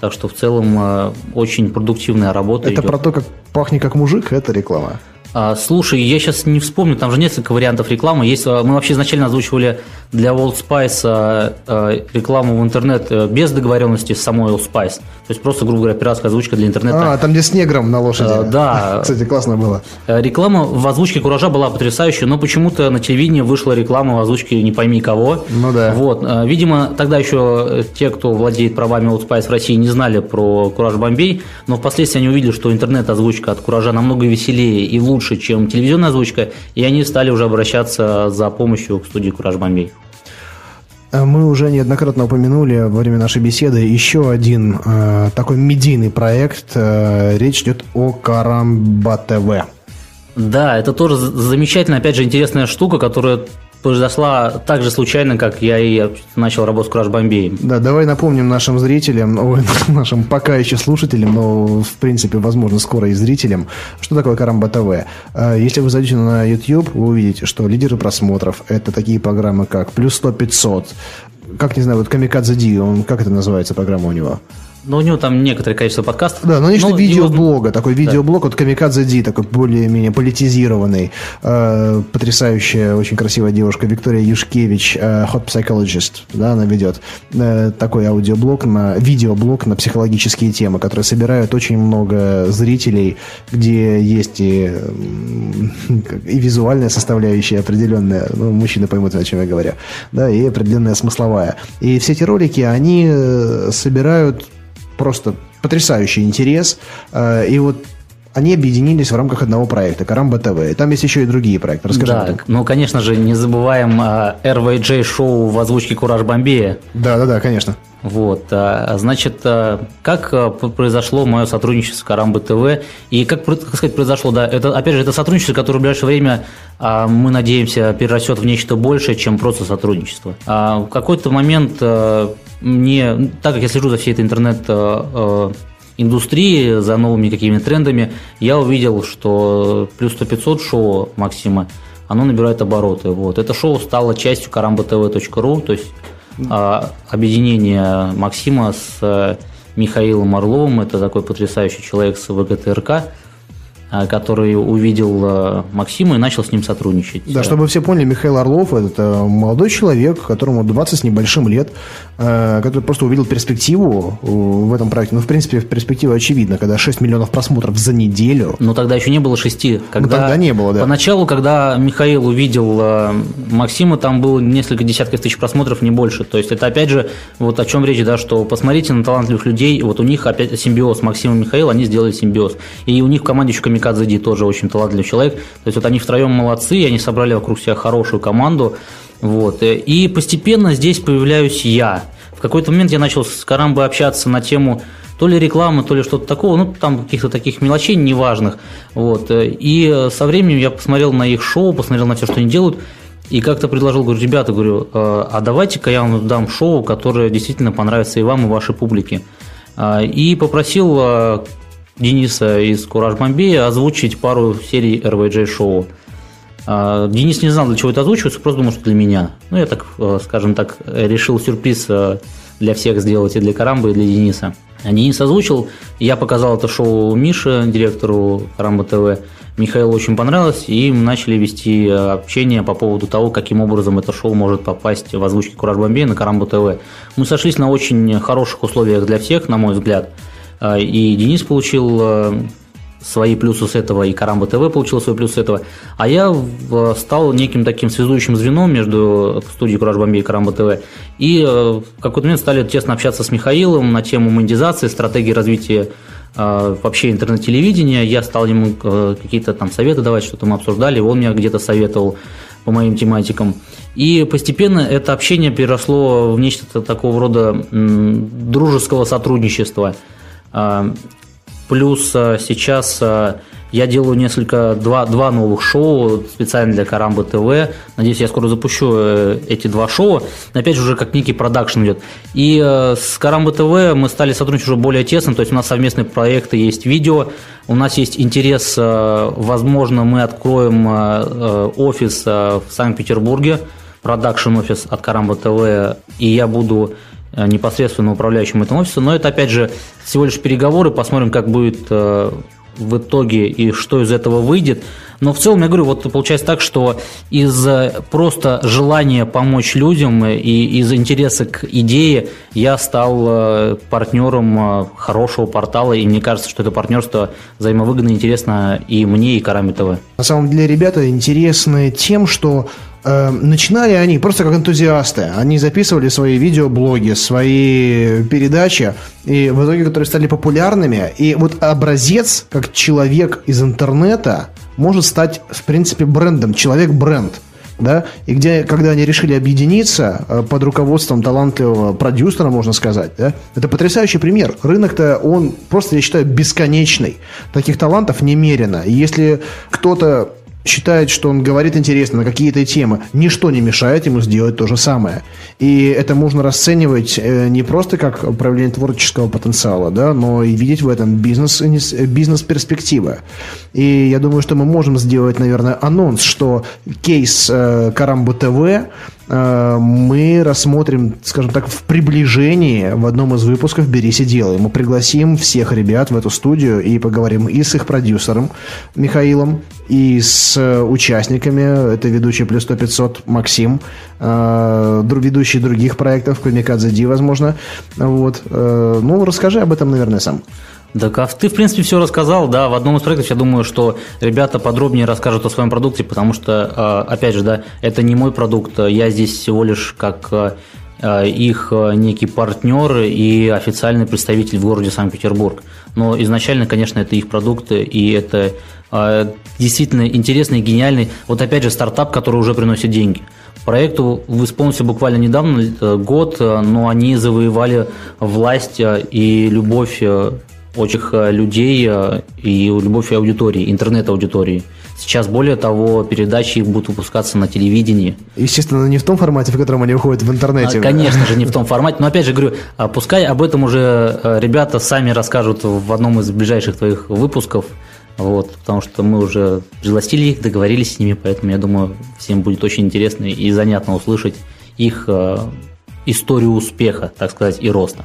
Speaker 4: Так что в целом э, очень продуктивная работа.
Speaker 3: Это идет. про то, как пахнет как мужик, это реклама.
Speaker 4: А, слушай, я сейчас не вспомню, там же несколько вариантов рекламы. Есть, мы вообще изначально озвучивали для Old Spice а, а, рекламу в интернет э, без договоренности с самой Old Spice. То есть просто, грубо говоря, пиратская озвучка для интернета.
Speaker 3: А, там где с негром на лошади. А,
Speaker 4: да.
Speaker 3: Кстати, классно было.
Speaker 4: Э, реклама в озвучке Куража была потрясающая, но почему-то на телевидении вышла реклама в озвучке не пойми кого.
Speaker 3: Ну да.
Speaker 4: Вот. Видимо, тогда еще те, кто владеет правами Old Spice в России, не знали про Кураж Бомбей, но впоследствии они увидели, что интернет-озвучка от Куража намного веселее и лучше, чем телевизионная озвучка, и они стали уже обращаться за помощью к студии Кураж Бомбей.
Speaker 3: Э, мы уже неоднократно упомянули во время нашей беседы еще один э, такой медийный проект. Э, речь идет о Карамба ТВ.
Speaker 4: Да, это тоже замечательная, опять же, интересная штука, которая произошла так же случайно, как я и начал работать с Crash Bombay.
Speaker 3: Да, давай напомним нашим зрителям, ой, нашим пока еще слушателям, но в принципе, возможно, скоро и зрителям, что такое Карамба ТВ. А, если вы зайдете на YouTube, вы увидите, что лидеры просмотров – это такие программы, как «Плюс 100 500», как, не знаю, вот «Камикадзе Ди», он, как это называется программа у него?
Speaker 4: Ну, у него там некоторое количество подкастов.
Speaker 3: Да, но есть
Speaker 4: Но
Speaker 3: видеоблога, такой видеоблог от Камикадзе Ди, такой более-менее политизированный. Э, потрясающая, очень красивая девушка Виктория Юшкевич, э, Hot Psychologist, да, она ведет э, такой аудиоблог, на, видеоблог на психологические темы, которые собирают очень много зрителей, где есть и, и визуальная составляющая определенная, ну, мужчины поймут, о чем я говорю, да, и определенная смысловая. И все эти ролики, они э, собирают просто потрясающий интерес. Э, И вот они объединились в рамках одного проекта Карамба ТВ. И там есть еще и другие проекты. Расскажи об
Speaker 4: Да,
Speaker 3: этом.
Speaker 4: ну, конечно же, не забываем а, RVJ-шоу в озвучке «Кураж Бомбея».
Speaker 3: Да, да, да, конечно.
Speaker 4: Вот, а, значит, а, как произошло мое сотрудничество с Карамбо ТВ и как, как сказать, произошло, да, это, опять же, это сотрудничество, которое в ближайшее время, мы надеемся, перерастет в нечто большее, чем просто сотрудничество. В какой-то момент мне, так как я слежу за всей этой интернет индустрии, за новыми какими-то трендами, я увидел, что плюс 100 500 шоу Максима, оно набирает обороты. Вот. Это шоу стало частью karambotv.ru, то есть а, объединение Максима с э, Михаилом Орловым, это такой потрясающий человек с ВГТРК, который увидел э, Максима и начал с ним сотрудничать.
Speaker 3: Да, чтобы все поняли, Михаил Орлов – это молодой человек, которому 20 с небольшим лет, э, который просто увидел перспективу э, в этом проекте. Ну, в принципе, перспектива очевидна, когда 6 миллионов просмотров за неделю.
Speaker 4: Но тогда еще не было шести. Когда,
Speaker 3: тогда не было, да.
Speaker 4: Поначалу, когда Михаил увидел э, Максима, там было несколько десятков тысяч просмотров, не больше. То есть это опять же, вот о чем речь, да, что посмотрите на талантливых людей, вот у них опять симбиоз Максим и Михаил, они сделали симбиоз. И у них в команде еще Камикадзе Ди тоже очень талантливый человек. То есть вот они втроем молодцы, они собрали вокруг себя хорошую команду. Вот. И постепенно здесь появляюсь я. В какой-то момент я начал с Карамбой общаться на тему то ли рекламы, то ли что-то такого, ну, там каких-то таких мелочей неважных. Вот. И со временем я посмотрел на их шоу, посмотрел на все, что они делают, и как-то предложил, говорю, ребята, говорю, э, а давайте-ка я вам дам шоу, которое действительно понравится и вам, и вашей публике. А, И попросил э, Дениса из Кураж Бомбея озвучить пару серий RVJ шоу. А, Денис не знал, для чего это озвучивается, просто думал, что для меня. Ну, я так, э, скажем так, решил сюрприз э, для всех сделать и для Карамбы, и для Дениса. Денис озвучил, я показал это шоу Мише, директору Карамба ТВ. Михаилу очень понравилось, и мы начали вести э, общение по поводу того, каким образом это шоу может попасть в озвучке Кураж Бомбея на Карамбу ТВ. Мы сошлись на очень хороших условиях для всех, на мой взгляд. А, И Денис получил э, свои плюсы с этого, и Карамба ТВ получил свои плюсы с этого. А я в- стал неким таким связующим звеном между студией Кураж Бомбей и Карамба ТВ. И э, в какой-то момент стали тесно общаться с Михаилом на тему монетизации, стратегии развития э, вообще интернет-телевидения. Я стал ему э, какие-то там советы давать, что-то мы обсуждали, он меня где-то советовал по моим тематикам. И постепенно это общение переросло в нечто такого рода дружеского сотрудничества. А, Плюс а, сейчас а, я делаю несколько, два, два новых шоу специально для Карамбы ТВ. Надеюсь, я скоро запущу э, эти два шоу. Опять же, уже как некий продакшн идет. И э, с Карамбы ТВ мы стали сотрудничать уже более тесно. То есть у нас совместные проекты, есть видео. У нас есть интерес, э, возможно, мы откроем офис в Санкт-Петербурге, продакшн офис от Карамба ТВ, и я буду непосредственно управляющим этим офисом. Но это, опять же, всего лишь переговоры, посмотрим, как будет э, в итоге и что из этого выйдет. Но в целом, я говорю, вот получается так, что из э, просто желания помочь людям э, и из интереса к идее я стал э, партнером э, хорошего портала, и мне кажется, что это партнерство взаимовыгодно интересно и мне, и Караме.
Speaker 3: На самом деле ребята интересны тем, что э, начинали они просто как энтузиасты. Они записывали свои видеоблоги, свои передачи, и в итоге, которые стали популярными. И вот образец, как человек из интернета, может стать, в принципе, брендом. Человек-бренд. Да? И где, когда они решили объединиться э, под руководством талантливого продюсера, можно сказать, да? это потрясающий пример. Рынок-то, он просто, я считаю, бесконечный. Таких талантов немерено. И если кто-то считает, что он говорит интересно на какие-то темы, ничто не мешает ему сделать то же самое. И это можно расценивать э, не просто как проявление творческого потенциала, да, но и видеть в этом бизнес, бизнес-перспективы. И я думаю, что мы можем сделать, наверное, анонс, что кейс э, Карамбо ТВ э, мы рассмотрим, скажем так, в приближении в одном из выпусков «Берись и делай». Мы пригласим всех ребят в эту студию и поговорим и с их продюсером Михаилом, и с участниками. Это ведущий «Плюс 100 500» Максим, э, ведущий других проектов, Камикадзе Ди, возможно. Вот. Э, ну, расскажи об этом, наверное, сам.
Speaker 4: Да, ты, в принципе, все рассказал, да, в одном из проектов, я думаю, что ребята подробнее расскажут о своем продукте, потому что, а, опять же, да, это не мой продукт, я здесь всего лишь как а, а, их некий партнер и официальный представитель в городе Санкт-Петербург. Но изначально, конечно, это их продукты, и это действительно интересный, гениальный, вот опять же, стартап, который уже приносит деньги. Проекту исполнился буквально недавно, э, год, но они завоевали власть и любовь очень э, людей э, и любовь аудитории, интернет-аудитории. Сейчас, более того, передачи будут выпускаться на телевидении.
Speaker 3: Естественно, не в том формате, в котором они выходят в интернете.
Speaker 4: А, конечно же, не в том формате. Но опять же говорю, а пускай об этом уже э, ребята сами расскажут в одном из ближайших твоих выпусков. Вот, потому что мы уже пригласили их, договорились с ними, поэтому я думаю, всем будет очень интересно и занятно услышать их э, историю успеха, так сказать, и роста.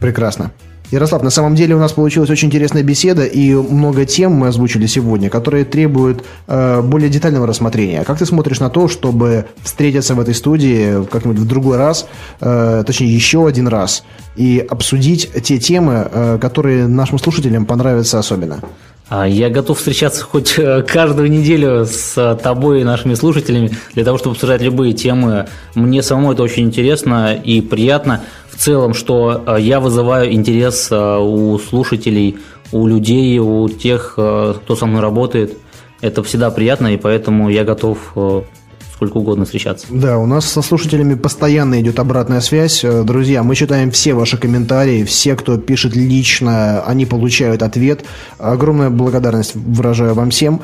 Speaker 3: Прекрасно. Ярослав, на самом деле у нас получилась очень интересная беседа и много тем мы озвучили сегодня, которые требуют э, более детального рассмотрения. Как ты смотришь на то, чтобы встретиться в этой студии как-нибудь в другой раз, э, точнее еще один раз, и обсудить те темы, э, которые нашим слушателям понравятся особенно?
Speaker 4: А, я готов встречаться хоть э, каждую неделю с тобой и нашими слушателями для того, чтобы обсуждать любые темы. Мне самому это очень интересно и приятно в целом, что э, я вызываю интерес э, у слушателей, у людей, у тех, э, кто со мной работает. Это всегда приятно, и поэтому я готов сколько угодно встречаться.
Speaker 3: Да, у нас со слушателями постоянно идет обратная связь. Друзья, мы читаем все ваши комментарии, все, кто пишет лично, они получают ответ. Огромная благодарность выражаю вам всем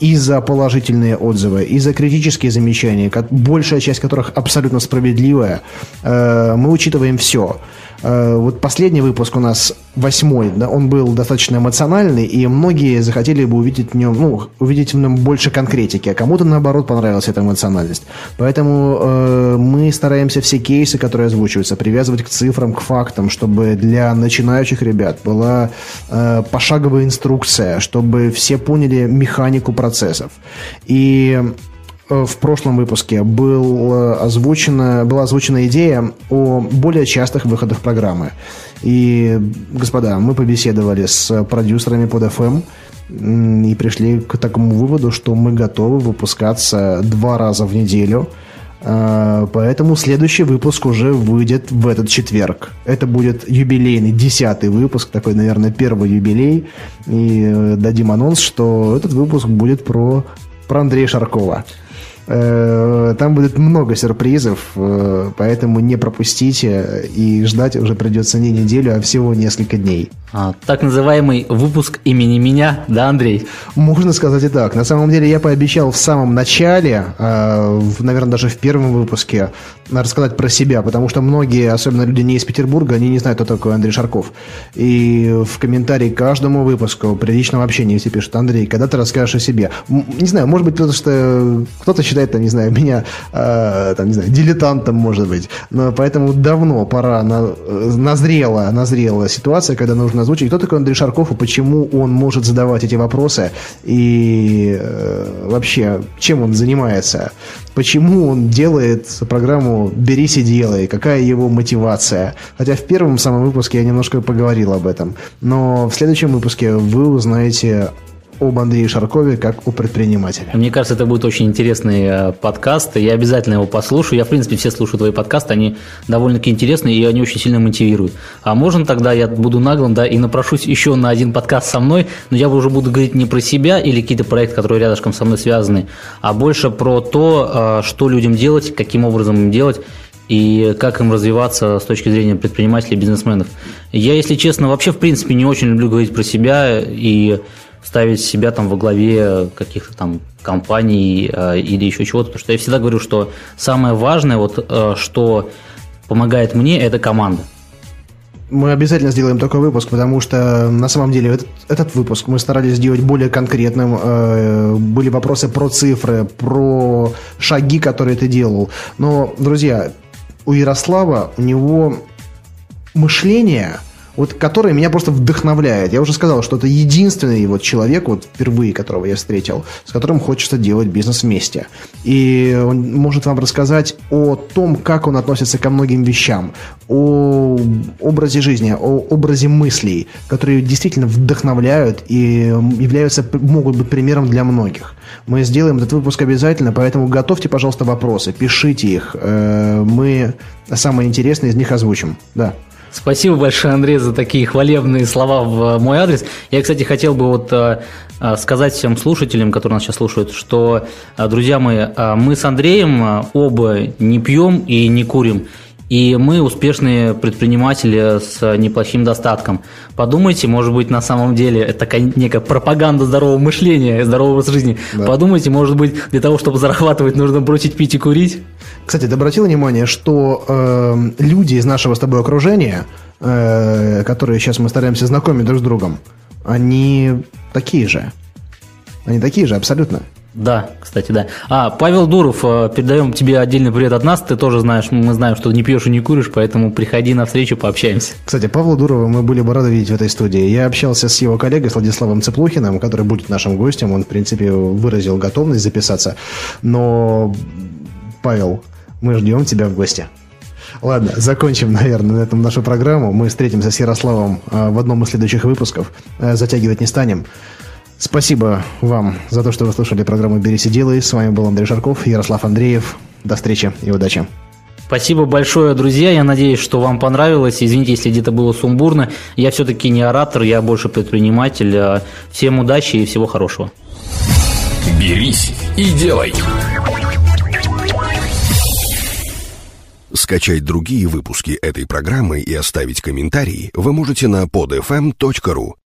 Speaker 3: и за положительные отзывы, и за критические замечания, большая часть которых абсолютно справедливая. Мы учитываем все. Э, вот последний выпуск у нас восьмой, да, он был достаточно эмоциональный, и многие захотели бы увидеть в нем, ну, увидеть в нем больше конкретики, а кому-то наоборот понравилась эта эмоциональность. Поэтому э, мы стараемся все кейсы, которые озвучиваются, привязывать к цифрам, к фактам, чтобы для начинающих ребят была э, пошаговая инструкция, чтобы все поняли механику процессов. И в прошлом выпуске был э, озвучена, была озвучена идея о более частых выходах программы. И, господа, мы побеседовали с продюсерами под FM и пришли к такому выводу, что мы готовы выпускаться два раза в неделю. Э, поэтому следующий выпуск уже выйдет в этот четверг. Это будет юбилейный десятый выпуск, такой, наверное, первый юбилей. И дадим анонс, что этот выпуск будет про, про Андрея Шаркова. Э, там будет много сюрпризов, э, поэтому не пропустите и ждать уже придется не неделю, а всего несколько дней.
Speaker 4: А, так называемый выпуск имени меня, да, Андрей?
Speaker 3: Можно сказать и так. На самом деле я пообещал в самом начале, э, наверное, даже в первом выпуске, рассказать про себя, потому что многие, особенно люди не из Петербурга, они не знают, кто такой Андрей Шарков. И в комментарии к каждому выпуску при личном общении все пишут, Андрей, когда ты расскажешь о себе? Не знаю, может быть, потому что кто-то считает считает, там, не знаю, меня, э, там, не знаю, дилетантом, может быть. Но поэтому давно пора, на, назрела, назрела ситуация, когда нужно озвучить, кто такой Андрей Шарков и почему он может задавать эти вопросы и э, вообще, чем он занимается, почему он делает программу «Берись и делай», какая его мотивация. Хотя в первом самом выпуске я немножко поговорил об этом. Но в следующем выпуске вы узнаете об Андрее Шаркове как о предпринимателе.
Speaker 4: Мне кажется, это будет очень интересный э, подкаст. Я обязательно его послушаю. Я, в принципе, все слушаю твои подкасты. Они довольно-таки интересные и они очень сильно мотивируют. А можно тогда я буду наглым, да, и напрошусь еще на один подкаст со мной, но я уже буду говорить не про себя или какие-то проекты, которые рядышком со мной связаны, а больше про то, э, что людям делать, каким образом им делать и как им развиваться с точки зрения предпринимателей и бизнесменов. Я, если честно, вообще, в принципе, не очень люблю говорить про себя и ставить себя там во главе каких-то там компаний э, или еще чего-то, потому что я всегда говорю, что самое важное, вот, э, что помогает мне, это команда.
Speaker 3: Мы обязательно сделаем такой выпуск, потому что на самом деле этот, этот выпуск мы старались сделать более конкретным. Э, были вопросы про цифры, про шаги, которые ты делал. Но, друзья, у Ярослава, у него мышление вот который меня просто вдохновляет. Я уже сказал, что это единственный вот человек, вот впервые которого я встретил, с которым хочется делать бизнес вместе. И он может вам рассказать о том, как он относится ко многим вещам, о образе жизни, о образе мыслей, которые действительно вдохновляют и являются, могут быть примером для многих. Мы сделаем этот выпуск обязательно, поэтому готовьте, пожалуйста, вопросы, пишите их. Э, мы самые интересные из них озвучим. Да.
Speaker 4: Спасибо большое, Андрей, за такие хвалебные слова в мой адрес. Я, кстати, хотел бы вот э, э, сказать всем слушателям, которые нас сейчас слушают, что, э, друзья мои, мы с Андреем оба не пьем и не курим. И мы успешные предприниматели с неплохим достатком. Подумайте, может быть, на самом деле это такая некая пропаганда здорового мышления, здорового образа жизни. Да. Подумайте, может быть, для того, чтобы зарабатывать, нужно бросить пить и курить.
Speaker 3: Кстати, ты обратил внимание, что э, люди из нашего с тобой окружения, э, которые сейчас мы стараемся знакомить друг с другом, они такие же. Они такие же, абсолютно.
Speaker 4: Да, кстати, да. А, Павел Дуров, э, передаем тебе отдельный привет от нас. Ты тоже знаешь, мы знаем, что не пьешь и не куришь, поэтому приходи на встречу, пообщаемся.
Speaker 3: Кстати, Павла Дурова мы были бы рады видеть в этой студии. Я общался с его коллегой, с Владиславом Цеплухиным, который будет нашим гостем. Он, в принципе, выразил готовность записаться. Но, Павел, мы ждем тебя в гости. Ладно, закончим, наверное, на этом нашу программу. Мы встретимся с Ярославом э, в одном из следующих выпусков. Э, затягивать не станем. Спасибо вам за то, что вы слушали программу «Берись и делай». С вами был Андрей Шарков, Ярослав Андреев. До встречи и удачи.
Speaker 4: Спасибо большое, друзья. Я надеюсь, что вам понравилось. Извините, если где-то было сумбурно. Я все-таки не оратор, я больше предприниматель. А всем удачи и всего хорошего.
Speaker 1: «Берись и делай». Скачать другие выпуски этой программы и оставить комментарии вы можете на podfm.ru